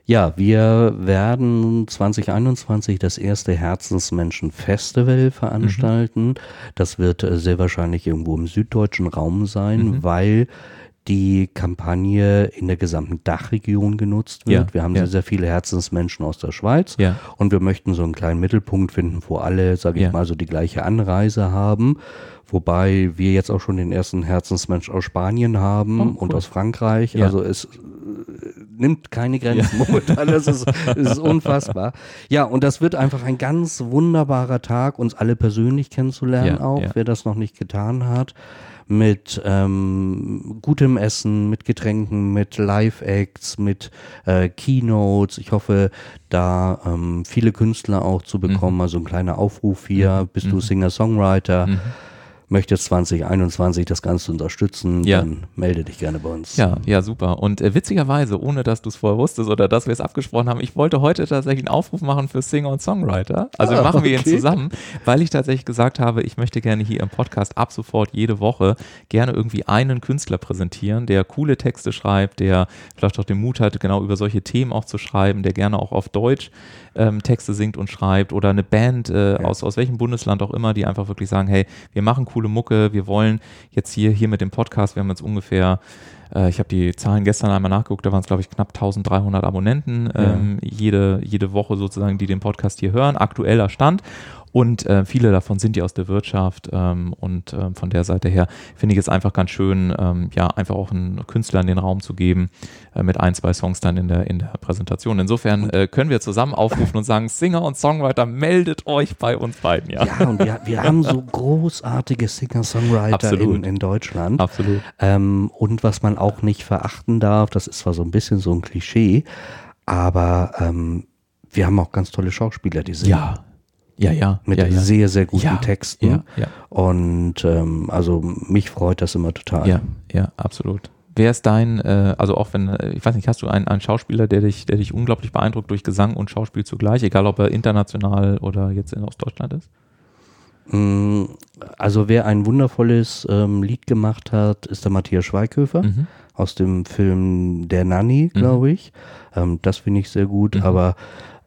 Ja, wir werden 2021 das erste Herzensmenschen-Festival veranstalten. Das wird äh, sehr wahrscheinlich irgendwo im süddeutschen Raum sein, Mhm. weil die Kampagne in der gesamten Dachregion genutzt wird. Ja, wir haben ja. sehr, sehr viele Herzensmenschen aus der Schweiz Ja. und wir möchten so einen kleinen Mittelpunkt finden, wo alle, sage ich mal, so die gleiche Anreise haben. Wobei wir jetzt auch schon den ersten Herzensmensch aus Spanien haben Oh, cool. und aus Frankreich. Also es nimmt keine Grenzen momentan. Das ist, das ist unfassbar. Ja, und das wird einfach ein ganz wunderbarer Tag, uns alle persönlich kennenzulernen Ja, auch, ja. wer das noch nicht getan hat. mit ähm, gutem Essen, mit Getränken, mit Live-Acts, mit äh, Keynotes. Ich hoffe, da ähm, viele Künstler auch zu bekommen. Mhm. Also ein kleiner Aufruf hier. Mhm. Bist du mhm. Singer-Songwriter? Mhm möchtest 2021 das Ganze unterstützen, ja. dann melde dich gerne bei uns. Ja, ja, super. Und äh, witzigerweise, ohne dass du es vorher wusstest oder dass wir es abgesprochen haben, ich wollte heute tatsächlich einen Aufruf machen für Singer und Songwriter. Also ah, machen okay. wir ihn zusammen, weil ich tatsächlich gesagt habe, ich möchte gerne hier im Podcast ab sofort jede Woche gerne irgendwie einen Künstler präsentieren, der coole Texte schreibt, der vielleicht auch den Mut hat, genau über solche Themen auch zu schreiben, der gerne auch auf Deutsch ähm, Texte singt und schreibt oder eine Band äh, ja. aus, aus welchem Bundesland auch immer, die einfach wirklich sagen, hey, wir machen coole Mucke, wir wollen jetzt hier, hier mit dem Podcast, wir haben jetzt ungefähr äh, ich habe die Zahlen gestern einmal nachgeguckt, da waren es, glaube ich, knapp 1300 Abonnenten ähm, ja. jede, jede Woche sozusagen, die den Podcast hier hören. Aktueller Stand. Und äh, viele davon sind ja aus der Wirtschaft ähm, und äh, von der Seite her finde ich es einfach ganz schön, ähm, ja, einfach auch einen Künstler in den Raum zu geben äh, mit ein, zwei Songs dann in der, in der Präsentation. Insofern äh, können wir zusammen aufrufen und sagen, Singer und Songwriter, meldet euch bei uns beiden. Ja, ja und wir, wir haben so großartige Singer-Songwriter in, in Deutschland. Absolut. Ähm, und was man auch nicht verachten darf, das ist zwar so ein bisschen so ein Klischee, aber ähm, wir haben auch ganz tolle Schauspieler, die singen. Ja, ja, ja. Mit ja, ja. sehr, sehr guten ja, Texten. Ja, ja. Und ähm, also mich freut das immer total. Ja, ja, absolut. Wer ist dein, äh, also auch wenn, äh, ich weiß nicht, hast du einen, einen Schauspieler, der dich, der dich unglaublich beeindruckt durch Gesang und Schauspiel zugleich, egal ob er international oder jetzt in Ostdeutschland ist? Mm, also wer ein wundervolles ähm, Lied gemacht hat, ist der Matthias Schweighöfer mhm. aus dem Film Der Nanny, glaube mhm. ich. Ähm, das finde ich sehr gut, mhm. aber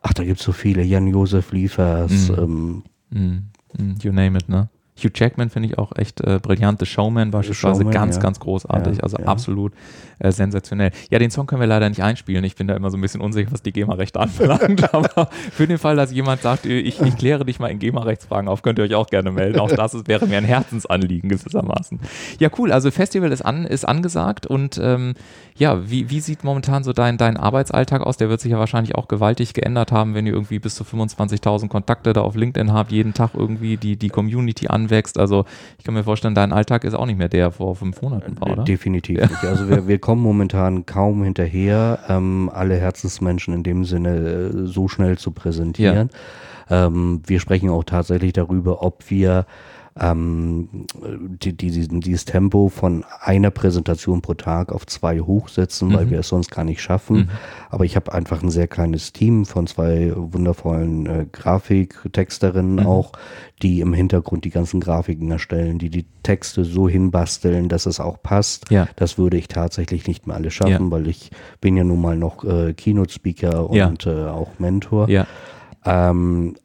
ach, da gibt es so viele, Jan-Josef Liefers. Mhm. Ähm, mhm. You name it, ne? Hugh Jackman finde ich auch echt äh, brillant. The Showman beispielsweise Showman, ganz, ja. ganz großartig. Ja, also ja. absolut äh, sensationell. Ja, den Song können wir leider nicht einspielen. Ich bin da immer so ein bisschen unsicher, was die GEMA-Rechte anbelangt. aber für den Fall, dass jemand sagt, äh, ich, ich kläre dich mal in GEMA-Rechtsfragen auf, könnt ihr euch auch gerne melden. Auch das ist, wäre mir ein Herzensanliegen gewissermaßen. Ja, cool. Also Festival ist, an, ist angesagt und ähm, ja, wie, wie sieht momentan so dein, dein Arbeitsalltag aus? Der wird sich ja wahrscheinlich auch gewaltig geändert haben, wenn ihr irgendwie bis zu 25.000 Kontakte da auf LinkedIn habt, jeden Tag irgendwie die, die Community anwächst. Also ich kann mir vorstellen, dein Alltag ist auch nicht mehr der vor fünf Monaten war, oder? Definitiv ja. nicht. Also wir, wir kommen momentan kaum hinterher, ähm, alle Herzensmenschen in dem Sinne äh, so schnell zu präsentieren. Ja. Ähm, wir sprechen auch tatsächlich darüber, ob wir ähm, die, die, dieses Tempo von einer Präsentation pro Tag auf zwei hochsetzen, mhm. weil wir es sonst gar nicht schaffen. Mhm. Aber ich habe einfach ein sehr kleines Team von zwei wundervollen äh, Grafiktexterinnen mhm. auch, die im Hintergrund die ganzen Grafiken erstellen, die die Texte so hinbasteln, dass es auch passt. Ja. Das würde ich tatsächlich nicht mehr alles schaffen, ja. weil ich bin ja nun mal noch äh, Keynote-Speaker und ja. äh, auch Mentor. Ja. Ähm,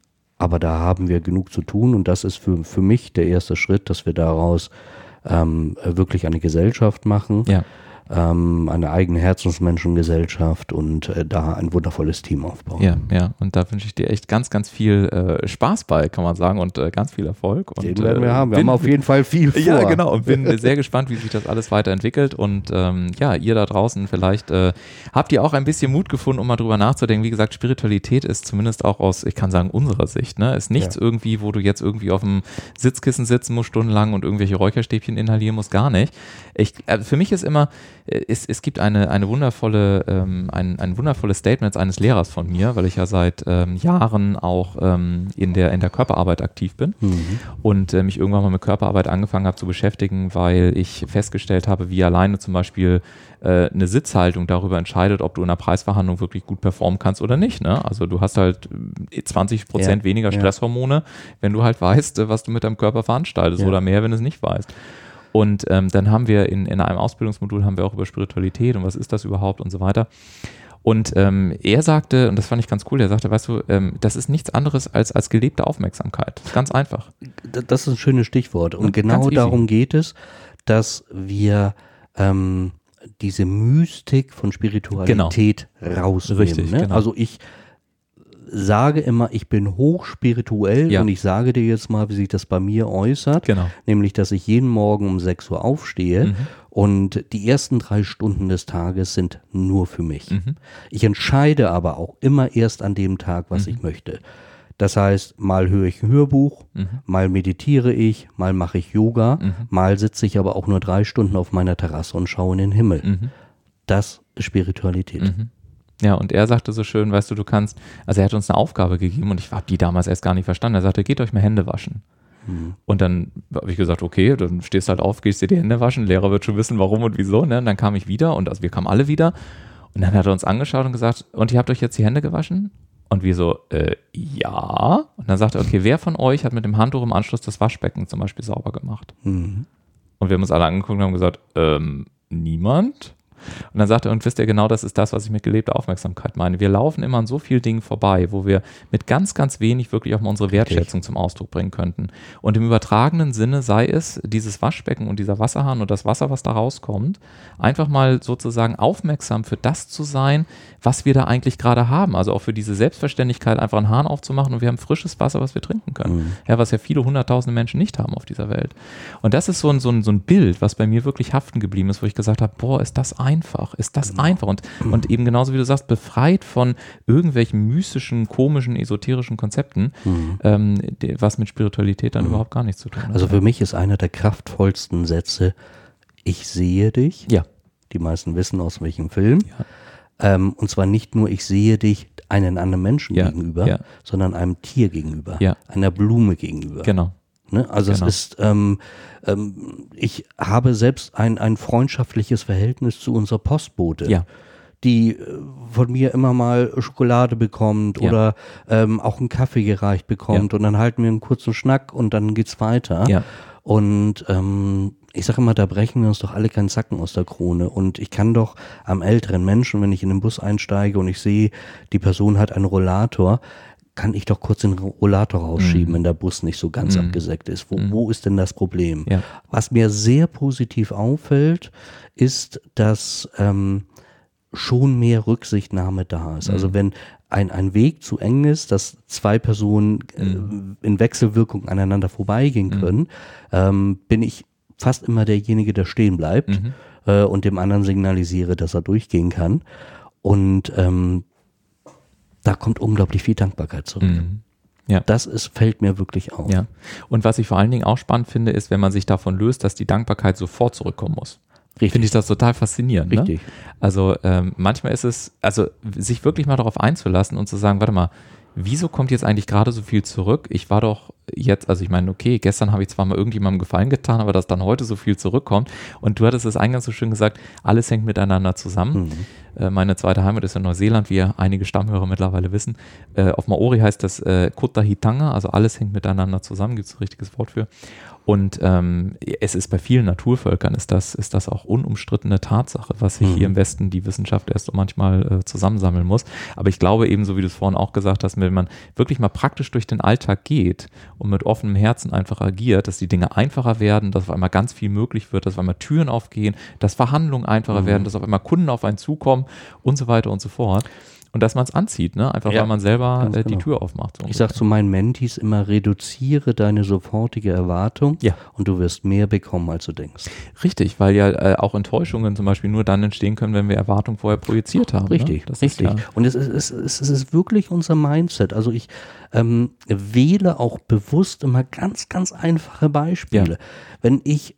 aber da haben wir genug zu tun und das ist für, für mich der erste Schritt, dass wir daraus ähm, wirklich eine Gesellschaft machen. Ja ähm, eine eigene Herzensmenschengesellschaft und äh, da ein wundervolles Team aufbauen. Ja, ja, und da wünsche ich dir echt ganz, ganz viel äh, Spaß bei, kann man sagen, und äh, ganz viel Erfolg. Und, Den werden wir äh, haben. Wir bin, haben auf jeden Fall viel vor. Ja, genau, und bin sehr gespannt, wie sich das alles weiterentwickelt. Und ähm, ja, ihr da draußen, vielleicht äh, habt ihr auch ein bisschen Mut gefunden, um mal drüber nachzudenken. Wie gesagt, Spiritualität ist zumindest auch aus, ich kann sagen, unserer Sicht, ne, ist nichts ja. irgendwie, wo du jetzt irgendwie auf dem Sitzkissen sitzen musst stundenlang und irgendwelche Räucherstäbchen inhalieren musst, gar nicht. Ich, äh, für mich ist immer, es, es gibt eine, eine wundervolle, ähm, ein, ein wundervolles Statement eines Lehrers von mir, weil ich ja seit ähm, Jahren auch ähm, in, der, in der Körperarbeit aktiv bin mhm. und äh, mich irgendwann mal mit Körperarbeit angefangen habe zu beschäftigen, weil ich festgestellt habe, wie alleine zum Beispiel äh, eine Sitzhaltung darüber entscheidet, ob du in einer Preisverhandlung wirklich gut performen kannst oder nicht. Ne? Also du hast halt 20 äh, Prozent ja, weniger Stresshormone, ja. wenn du halt weißt, äh, was du mit deinem Körper veranstaltest ja. oder mehr, wenn du es nicht weißt. Und ähm, dann haben wir in, in einem Ausbildungsmodul haben wir auch über Spiritualität und was ist das überhaupt und so weiter. Und ähm, er sagte, und das fand ich ganz cool, er sagte, weißt du, ähm, das ist nichts anderes als, als gelebte Aufmerksamkeit. Ganz einfach. Das ist ein schönes Stichwort. Und ja, genau darum geht es, dass wir ähm, diese Mystik von Spiritualität genau. rausnehmen. Richtig, ne? genau. Also ich sage immer, ich bin hochspirituell ja. und ich sage dir jetzt mal, wie sich das bei mir äußert. Genau. Nämlich, dass ich jeden Morgen um 6 Uhr aufstehe mhm. und die ersten drei Stunden des Tages sind nur für mich. Mhm. Ich entscheide aber auch immer erst an dem Tag, was mhm. ich möchte. Das heißt, mal höre ich ein Hörbuch, mhm. mal meditiere ich, mal mache ich Yoga, mhm. mal sitze ich aber auch nur drei Stunden auf meiner Terrasse und schaue in den Himmel. Mhm. Das ist Spiritualität. Ja, und er sagte so schön, weißt du, du kannst, also er hat uns eine Aufgabe gegeben und ich habe die damals erst gar nicht verstanden. Er sagte, geht euch mal Hände waschen. Mhm. Und dann habe ich gesagt, okay, dann stehst halt auf, gehst dir die Hände waschen, Lehrer wird schon wissen, warum und wieso. Ne? Und dann kam ich wieder und also wir kamen alle wieder und dann hat er uns angeschaut und gesagt, und ihr habt euch jetzt die Hände gewaschen? Und wir so, äh, ja. Und dann sagt er, okay, wer von euch hat mit dem Handtuch im Anschluss das Waschbecken zum Beispiel sauber gemacht? Mhm. Und wir haben uns alle angeguckt und haben gesagt, ähm, niemand. Und dann sagt er, und wisst ihr genau, das ist das, was ich mit gelebter Aufmerksamkeit meine. Wir laufen immer an so vielen Dingen vorbei, wo wir mit ganz, ganz wenig wirklich auch mal unsere Wertschätzung zum Ausdruck bringen könnten. Und im übertragenen Sinne sei es dieses Waschbecken und dieser Wasserhahn und das Wasser, was da rauskommt, einfach mal sozusagen aufmerksam für das zu sein, was wir da eigentlich gerade haben. Also auch für diese Selbstverständlichkeit, einfach einen Hahn aufzumachen und wir haben frisches Wasser, was wir trinken können. Mhm. Ja, was ja viele hunderttausende Menschen nicht haben auf dieser Welt. Und das ist so ein, so ein, so ein Bild, was bei mir wirklich haften geblieben ist, wo ich gesagt habe, boah, ist das einfach, ist das genau. einfach. Und, mhm. und eben genauso wie du sagst, befreit von irgendwelchen mystischen, komischen, esoterischen Konzepten, mhm. ähm, was mit Spiritualität dann mhm. überhaupt gar nichts zu tun hat. Also für mich ist einer der kraftvollsten Sätze, ich sehe dich. Ja. Die meisten wissen aus welchem Film. Ja. Ähm, und zwar nicht nur, ich sehe dich einen anderen Menschen ja, gegenüber, ja. sondern einem Tier gegenüber, ja. einer Blume gegenüber. Genau. Ne? Also genau. es ist, ähm, ähm, ich habe selbst ein, ein freundschaftliches Verhältnis zu unserer Postbote. Ja die äh, von mir immer mal Schokolade bekommt ja. oder ähm, auch einen Kaffee gereicht bekommt ja. und dann halten wir einen kurzen Schnack und dann geht's weiter. Ja. Und ähm, ich sage immer, da brechen wir uns doch alle keinen Zacken aus der Krone. Und ich kann doch am älteren Menschen, wenn ich in den Bus einsteige und ich sehe, die Person hat einen Rollator, kann ich doch kurz den Rollator rausschieben, mhm. wenn der Bus nicht so ganz mhm. abgesägt ist. Wo, mhm. wo ist denn das Problem? Ja. Was mir sehr positiv auffällt, ist, dass ähm, schon mehr Rücksichtnahme da ist. Also mhm. wenn ein, ein Weg zu eng ist, dass zwei Personen äh, mhm. in Wechselwirkung aneinander vorbeigehen können, ähm, bin ich fast immer derjenige, der stehen bleibt äh, und dem anderen signalisiere, dass er durchgehen kann. Und ähm, da kommt unglaublich viel Dankbarkeit zurück. Mhm. Ja. Das ist, fällt mir wirklich auf. Ja. Und was ich vor allen Dingen auch spannend finde, ist, wenn man sich davon löst, dass die Dankbarkeit sofort zurückkommen muss. Richtig. Finde ich das total faszinierend. Ne? Richtig. Ne? Also ähm, manchmal ist es, also sich wirklich mal darauf einzulassen und zu sagen, warte mal, wieso kommt jetzt eigentlich gerade so viel zurück? Ich war doch jetzt, also ich meine, okay, gestern habe ich zwar mal irgendjemandem Gefallen getan, aber dass dann heute so viel zurückkommt. Und du hattest es eingangs so schön gesagt, alles hängt miteinander zusammen. Mhm. Äh, meine zweite Heimat ist in Neuseeland, wie einige Stammhörer mittlerweile wissen. Äh, auf Maori heißt das äh, Kotahitanga, also alles hängt miteinander zusammen, gibt es ein richtiges Wort für. Und ähm, es ist bei vielen Naturvölkern ist das, ist das auch unumstrittene Tatsache, was sich mhm. hier im Westen die Wissenschaft erst so manchmal äh, zusammensammeln muss. Aber ich glaube eben, so wie du es vorhin auch gesagt hast, wenn man wirklich mal praktisch durch den Alltag geht und mit offenem Herzen einfach agiert, dass die Dinge einfacher werden, dass auf einmal ganz viel möglich wird, dass auf einmal Türen aufgehen, dass Verhandlungen einfacher mhm. werden, dass auf einmal Kunden auf einen zukommen und so weiter und so fort und dass man es anzieht, ne? Einfach ja, weil man selber äh, die genau. Tür aufmacht. So ich sage zu meinen Mentis immer, reduziere deine sofortige Erwartung ja. und du wirst mehr bekommen, als du denkst. Richtig, weil ja äh, auch Enttäuschungen zum Beispiel nur dann entstehen können, wenn wir Erwartungen vorher projiziert haben. Richtig, ne? richtig. Ja und es ist, es, ist, es ist wirklich unser Mindset. Also ich ähm, wähle auch bewusst immer ganz, ganz einfache Beispiele. Wenn ich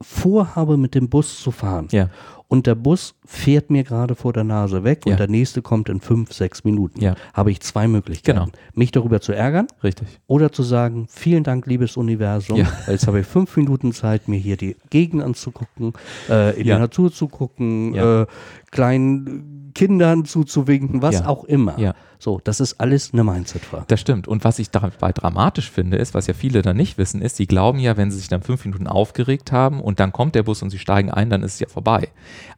vorhabe, mit dem Bus zu fahren ja und der Bus fährt mir gerade vor der Nase weg ja. und der nächste kommt in fünf, sechs Minuten, ja. habe ich zwei Möglichkeiten. Genau. Mich darüber zu ärgern Richtig. oder zu sagen, vielen Dank, liebes Universum, ja. jetzt habe ich fünf Minuten Zeit, mir hier die Gegend anzugucken, äh, in die Natur zu gucken, äh, kleinen Kindern zuzuwinken, was auch immer. Ja. So, das ist alles eine Mindset-Frage. Das stimmt. Und was ich dabei dramatisch finde, ist, was ja viele dann nicht wissen, ist, sie glauben ja, wenn sie sich dann fünf Minuten aufgeregt haben und dann kommt der Bus und sie steigen ein, dann ist es ja vorbei.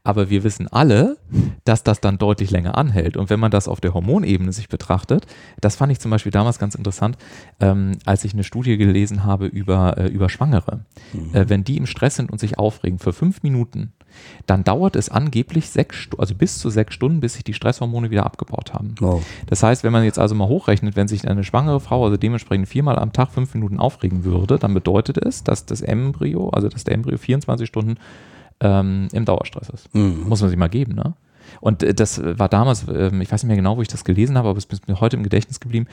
Aber wir wissen alle, dass das dann deutlich länger anhält. Und wenn man das auf der Hormonebene sich betrachtet, das fand ich zum Beispiel damals ganz interessant, ähm, als ich eine Studie gelesen habe über, äh, über Schwangere. Mhm. Äh, wenn die im Stress sind und sich aufregen für fünf Minuten, dann dauert es angeblich sechs, also bis zu sechs Stunden, bis sich die Stresshormone wieder abgebaut haben. Wow. Das heißt, wenn man jetzt also mal hochrechnet, wenn sich eine schwangere Frau also dementsprechend viermal am Tag fünf Minuten aufregen würde, dann bedeutet es, dass das Embryo, also dass der Embryo 24 Stunden ähm, im Dauerstress ist. Mhm. Muss man sich mal geben, ne? Und äh, das war damals, äh, ich weiß nicht mehr genau, wo ich das gelesen habe, aber es ist mir heute im Gedächtnis geblieben.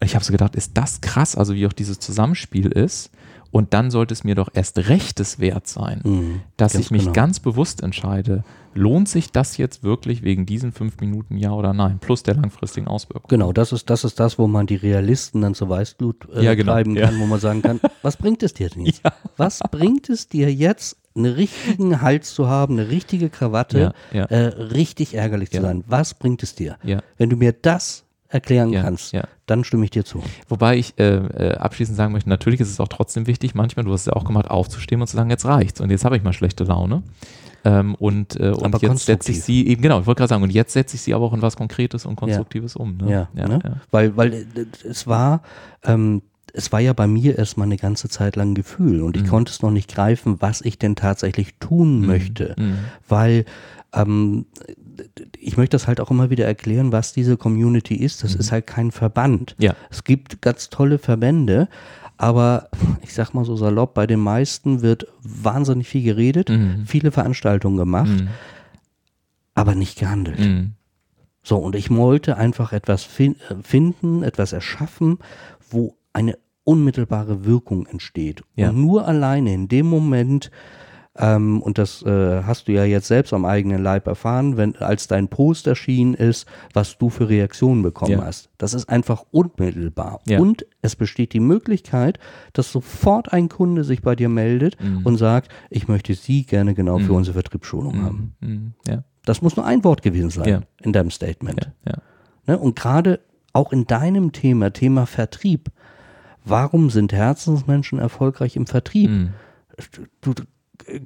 Und ich habe so gedacht, ist das krass, also wie auch dieses Zusammenspiel ist. Und dann sollte es mir doch erst rechtes wert sein, mhm, dass ich mich genau. ganz bewusst entscheide, lohnt sich das jetzt wirklich wegen diesen fünf Minuten ja oder nein, plus der langfristigen Auswirkungen. Genau, das ist das, ist das wo man die Realisten dann zur Weißblut äh, ja, genau, treiben kann, ja. wo man sagen kann, was bringt es dir denn jetzt? Ja. Was bringt es dir jetzt, einen richtigen Hals zu haben, eine richtige Krawatte, äh, richtig ärgerlich zu sein? Was bringt es dir? Wenn du mir das erklären ja, kannst, ja. dann stimme ich dir zu. Wobei ich äh, äh, abschließend sagen möchte, natürlich ist es auch trotzdem wichtig, manchmal, du hast es ja auch gemacht, aufzustehen und zu sagen, jetzt reicht's und jetzt habe ich mal schlechte Laune. Ähm, und äh, und jetzt setze ich sie eben, genau, ich wollte gerade sagen, und jetzt setze ich sie aber auch in was Konkretes und Konstruktives ja. um. Ne? Ja, ne? Weil, weil äh, es war, ähm, es war ja bei mir erstmal eine ganze Zeit lang ein Gefühl und ich mhm. konnte es noch nicht greifen, was ich denn tatsächlich tun mhm. möchte. Mhm. Weil ähm, ich möchte das halt auch immer wieder erklären, was diese Community ist. Das mhm. ist halt kein Verband. Ja. Es gibt ganz tolle Verbände, aber ich sag mal so salopp, bei den meisten wird wahnsinnig viel geredet, mhm. viele Veranstaltungen gemacht, mhm. aber nicht gehandelt. Mhm. So, und ich wollte einfach etwas fin äh, finden, etwas erschaffen, wo eine unmittelbare Wirkung entsteht. Ja. Und nur alleine in dem Moment, ähm, und das äh, hast du ja jetzt selbst am eigenen Leib erfahren, wenn als dein Post erschienen ist, was du für Reaktionen bekommen ja. hast. Das ist einfach unmittelbar. Ja. Und es besteht die Möglichkeit, dass sofort ein Kunde sich bei dir meldet mhm. und sagt, ich möchte Sie gerne genau mhm. für unsere Vertriebsschulung mhm. haben. Mhm. Ja. Das muss nur ein Wort gewesen sein in deinem Statement. Ne? Und gerade auch in deinem Thema, Thema Vertrieb, warum sind Herzensmenschen erfolgreich im Vertrieb? Mhm. Du,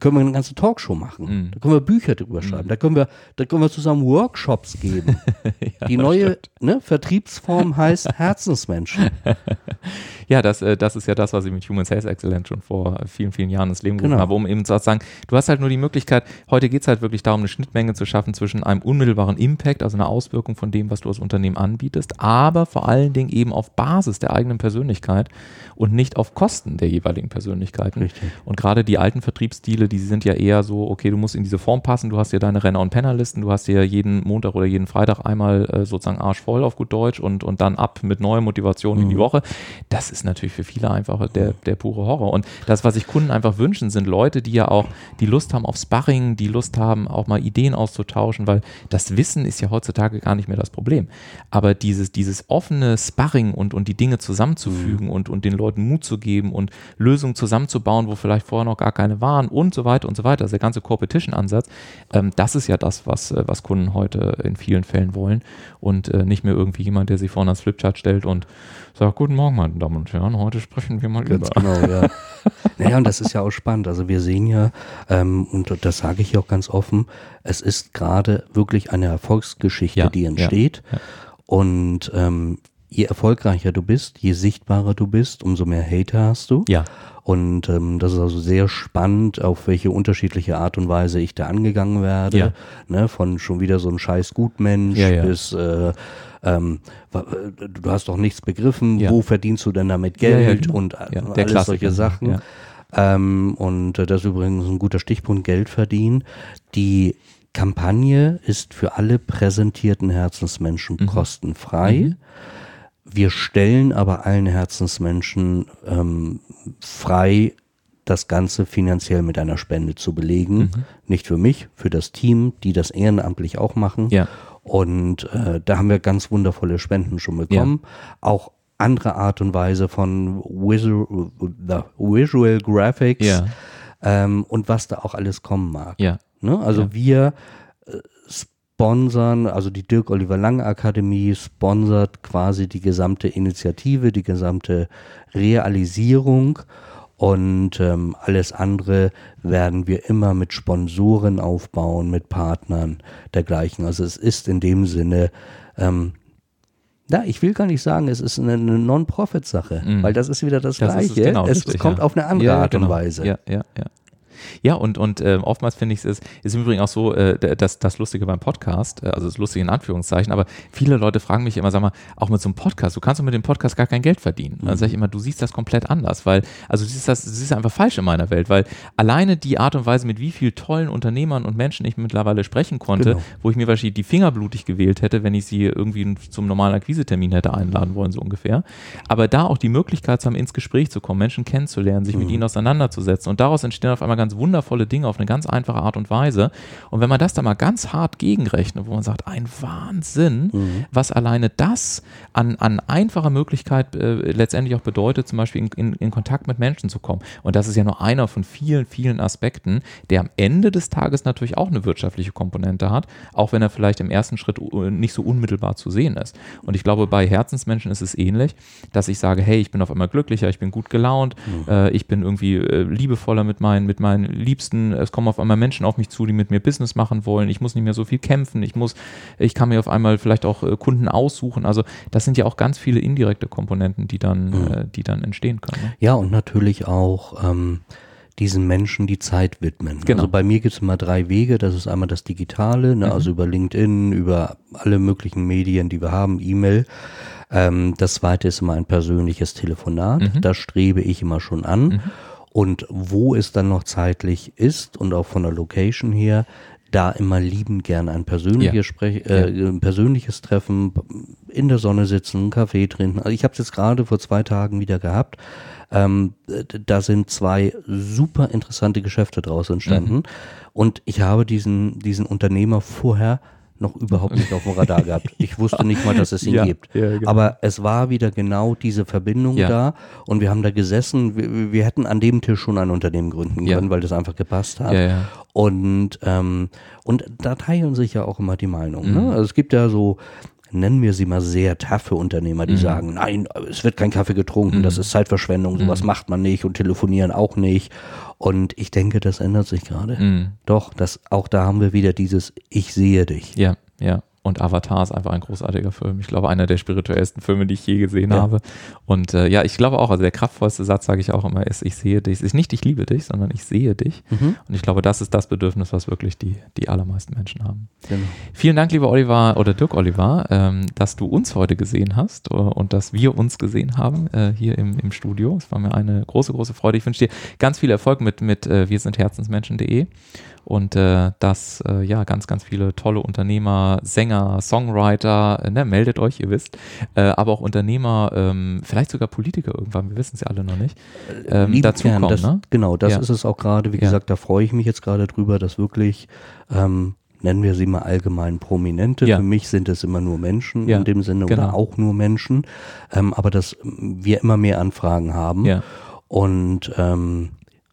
können wir eine ganze Talkshow machen. Mhm. Da können wir Bücher drüber schreiben. Mhm. Da können wir, da können wir zusammen Workshops geben. ja, Die neue ne, Vertriebsform heißt Herzensmenschen. ja, das, äh, das ist ja das, was ich mit Human Sales Excellence schon vor vielen, vielen Jahren ins Leben gerufen genau. habe, um eben zu sagen, du hast halt nur die Möglichkeit, heute geht es halt wirklich darum, eine Schnittmenge zu schaffen zwischen einem unmittelbaren Impact, also einer Auswirkung von dem, was du als Unternehmen anbietest, aber vor allen Dingen eben auf Basis der eigenen Persönlichkeit und nicht auf Kosten der jeweiligen Persönlichkeiten. Richtig. Und gerade die alten Vertriebsstile, die sind ja eher so, okay, du musst in diese Form passen, du hast ja deine Renner- und Pennerlisten, du hast ja jeden Montag oder jeden Freitag einmal äh, sozusagen Arsch voll auf gut Deutsch und, und dann ab mit neuer Motivation mhm. in die mhm. Woche. Das ist natürlich für viele einfach der, der pure Horror. Und das, was sich Kunden einfach wünschen, sind Leute, die ja auch die Lust haben auf Sparring, die Lust haben, auch mal Ideen auszutauschen, weil das Wissen ist ja heutzutage gar nicht mehr das Problem. Aber dieses, dieses offene Sparring und, und die Dinge zusammenzufügen mhm. und, und den Leuten Leuten Mut zu geben und Lösungen zusammenzubauen, wo vielleicht vorher noch gar keine waren und so weiter und so weiter. Also der ganze Competition-Ansatz, ähm, das ist ja das, was, äh, was Kunden heute in vielen Fällen wollen und äh, nicht mehr irgendwie jemand, der sich vorne ans Flipchart stellt und sagt, guten Morgen, meine Damen und Herren, heute sprechen wir mal Ganz über. Genau, ja. naja, und das ist ja auch spannend. Also wir sehen ja, ähm, und das sage ich auch ganz offen, es ist gerade wirklich eine Erfolgsgeschichte, ja, die entsteht. Ja, ja. Und ähm, je erfolgreicher du bist, je sichtbarer du bist, umso mehr Hater hast du. Ja. Und ähm, das ist also sehr spannend, auf welche unterschiedliche Art und Weise ich da angegangen werde. Ja. Ne, von schon wieder so ein scheiß Gutmensch ja, ja. bis äh, ähm, du hast doch nichts begriffen, ja. wo verdienst du denn damit Geld genau. und ja, alles Klassiker. solche Sachen. Ähm, und äh, das ist übrigens ein guter Stichpunkt, Geld verdienen. Die Kampagne ist für alle präsentierten Herzensmenschen mhm. kostenfrei. Mhm. Wir stellen aber allen Herzensmenschen ähm, frei, das Ganze finanziell mit einer Spende zu belegen. Mhm. Nicht für mich, für das Team, die das ehrenamtlich auch machen. Ja. Und äh, da haben wir ganz wundervolle Spenden schon bekommen. Ja. Auch andere Art und Weise von Visual, Visual Graphics ja. ähm, und was da auch alles kommen mag. Ja. Ne? Also wir sponsern, also die Dirk Oliver Lang Akademie sponsert quasi die gesamte Initiative, die gesamte Realisierung und ähm, alles andere werden wir immer mit Sponsoren aufbauen, mit Partnern dergleichen. Also es ist in dem Sinne ähm, ja, ich will gar nicht sagen, es ist eine, eine Non-Profit-Sache, mm. weil das ist wieder das, das Gleiche. Genau, es kommt ja. auf eine andere ja, Art genau. und Weise. Ja, ja, ja. Ja, und, und äh, oftmals finde ich es, ist im Übrigen auch so, äh, das, das Lustige beim Podcast, äh, also das Lustige in Anführungszeichen, aber viele Leute fragen mich immer, sag mal, auch mit so einem Podcast, du kannst doch mit dem Podcast gar kein Geld verdienen. Mhm. Dann sage ich immer, du siehst das komplett anders, weil, also du siehst das, das ist einfach falsch in meiner Welt, weil alleine die Art und Weise, mit wie vielen tollen Unternehmern und Menschen ich mittlerweile sprechen konnte, genau. wo ich mir wahrscheinlich die Finger blutig gewählt hätte, wenn ich sie irgendwie zum normalen Akquisetermin hätte einladen wollen, so ungefähr. Aber da auch die Möglichkeit zu haben, ins Gespräch zu kommen, Menschen kennenzulernen, sich mhm. mit ihnen auseinanderzusetzen und daraus entstehen auf einmal ganz wundervolle Dinge auf eine ganz einfache Art und Weise. Und wenn man das da mal ganz hart gegenrechnet, wo man sagt, ein Wahnsinn, mhm. was alleine das an, an einfacher Möglichkeit äh, letztendlich auch bedeutet, zum Beispiel in, in, in Kontakt mit Menschen zu kommen. Und das ist ja nur einer von vielen, vielen Aspekten, der am Ende des Tages natürlich auch eine wirtschaftliche Komponente hat, auch wenn er vielleicht im ersten Schritt äh, nicht so unmittelbar zu sehen ist. Und ich glaube, bei Herzensmenschen ist es ähnlich, dass ich sage, hey, ich bin auf einmal glücklicher, ich bin gut gelaunt, mhm. äh, ich bin irgendwie äh, liebevoller mit meinen, mit meinen Liebsten, es kommen auf einmal Menschen auf mich zu, die mit mir Business machen wollen, ich muss nicht mehr so viel kämpfen, ich muss, ich kann mir auf einmal vielleicht auch äh, Kunden aussuchen. Also das sind ja auch ganz viele indirekte Komponenten, die dann, mhm. Äh, die dann entstehen können. Ne? Ja, und natürlich auch ähm, diesen Menschen die Zeit widmen. Genau. Also bei mir gibt es immer drei Wege. Das ist einmal das Digitale, ne, mhm. also über LinkedIn, über alle möglichen Medien, die wir haben, E-Mail. Ähm, das zweite ist immer ein persönliches Telefonat. Mhm. Das strebe ich immer schon an. Und wo es dann noch zeitlich ist und auch von der Location her, da immer liebend gern ein persönliches, ja. Sprech, äh, ja. persönliches Treffen, in der Sonne sitzen, einen Kaffee trinken. Also ich habe es jetzt gerade vor zwei Tagen wieder gehabt. Ähm, da sind zwei super interessante Geschäfte draus entstanden. Mhm. Und ich habe diesen, diesen Unternehmer vorher noch überhaupt nicht auf dem Radar gehabt. Ich wusste nicht mal, dass es ihn ja, gibt. Ja, genau. Aber es war wieder genau diese Verbindung ja. da und wir haben da gesessen. Wir, wir, hätten an dem Tisch schon ein Unternehmen gründen können, weil das einfach gepasst hat. Und, ähm, und da teilen sich ja auch immer die Meinungen. Ne? Mhm. Also es gibt ja so nennen wir sie mal sehr taffe Unternehmer, die mhm. sagen, nein, es wird kein Kaffee getrunken, mhm. das ist Zeitverschwendung, sowas mhm. macht man nicht und telefonieren auch nicht. Und ich denke, das ändert sich gerade. Mhm. Doch, das, auch da haben wir wieder dieses Ich sehe dich. Ja, ja. Und Avatar ist einfach ein großartiger Film. Ich glaube, einer der spirituellsten Filme, die ich je gesehen ja. habe. Und äh, ja, ich glaube auch, also der kraftvollste Satz, sage ich auch immer, ist, ich sehe dich. Es ist nicht, ich liebe dich, sondern ich sehe dich. Mhm. Und ich glaube, das ist das Bedürfnis, was wirklich die, die allermeisten Menschen haben. Genau. Vielen Dank, lieber Oliver oder Dirk Oliver, ähm, dass du uns heute gesehen hast uh, und dass wir uns gesehen haben äh, hier im, im Studio. Es war mir eine große, große Freude. Ich wünsche dir ganz viel Erfolg mit, mit äh, wir sind Herzensmenschen.de und äh, dass äh, ja ganz, ganz viele tolle Unternehmer, Sänger, Songwriter, äh, ne, meldet euch, ihr wisst, äh, aber auch Unternehmer, ähm, vielleicht sogar Politiker irgendwann, wir wissen es ja alle noch nicht, äh, ähm, dazu kommen. Das, ne? Genau, das ja. ist es auch gerade, wie ja. gesagt, da freue ich mich jetzt gerade drüber, dass wirklich ähm, nennen wir sie mal allgemein Prominente. Ja. Für mich sind es immer nur Menschen ja, in dem Sinne genau. oder auch nur Menschen. Ähm, aber dass wir immer mehr Anfragen haben. Ja. Und ähm,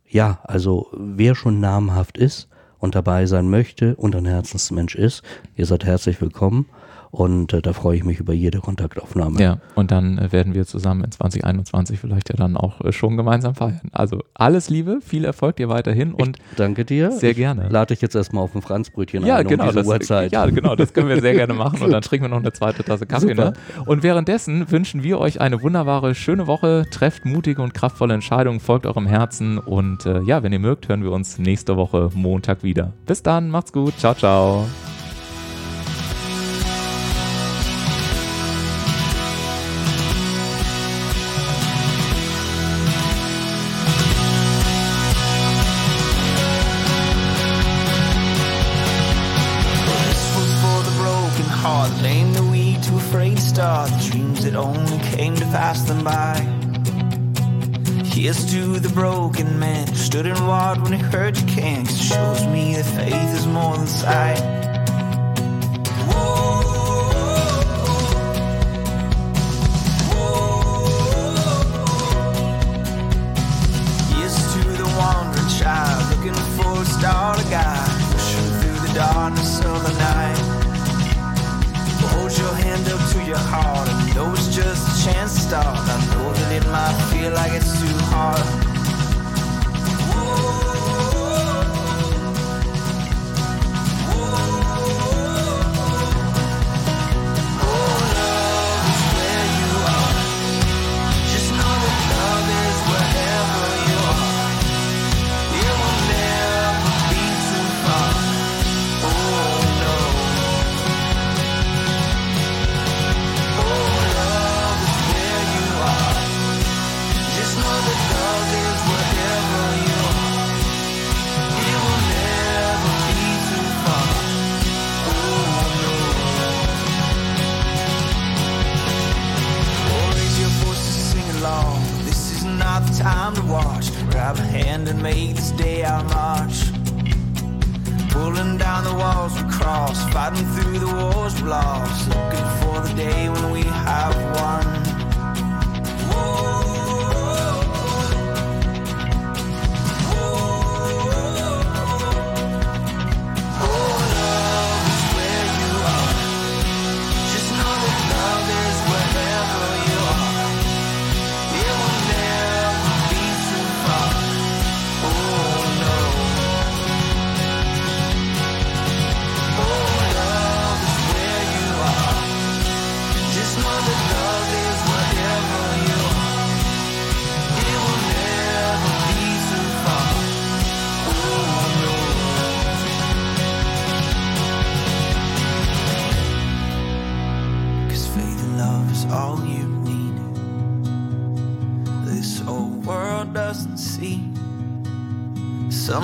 ja, also wer schon namhaft ist, und dabei sein möchte und ein Herzensmensch ist, ihr seid herzlich willkommen. Und äh, da freue ich mich über jede Kontaktaufnahme. Ja, und dann äh, werden wir zusammen in 2021 vielleicht ja dann auch äh, schon gemeinsam feiern. Also alles Liebe, viel Erfolg dir weiterhin und ich danke dir. Sehr ich gerne. Lade ich jetzt erstmal auf ein Franzbrötchen ja, ein genau, um diese das, Uhrzeit. Ja, genau, das können wir sehr gerne machen und dann trinken wir noch eine zweite Tasse Kaffee. Ne? Und währenddessen wünschen wir euch eine wunderbare, schöne Woche. Trefft mutige und kraftvolle Entscheidungen, folgt eurem Herzen und äh, ja, wenn ihr mögt, hören wir uns nächste Woche Montag wieder. Bis dann, macht's gut. Ciao, ciao. Pass them by. Here's to the broken man who stood and walked when he heard you can. Cause it shows me that faith is more than sight. Here's to the wandering child looking for a star to guide, pushing through the darkness of the night. Hold your hand up to your heart chance to. I know that it might feel like it's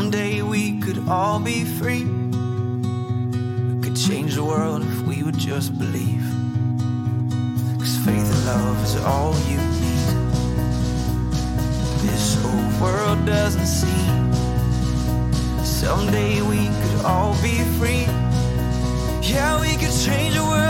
Someday we could all be free. We could change the world if we would just believe. Cause faith and love is all you need. This whole world doesn't see. Someday we could all be free. Yeah, we could change the world.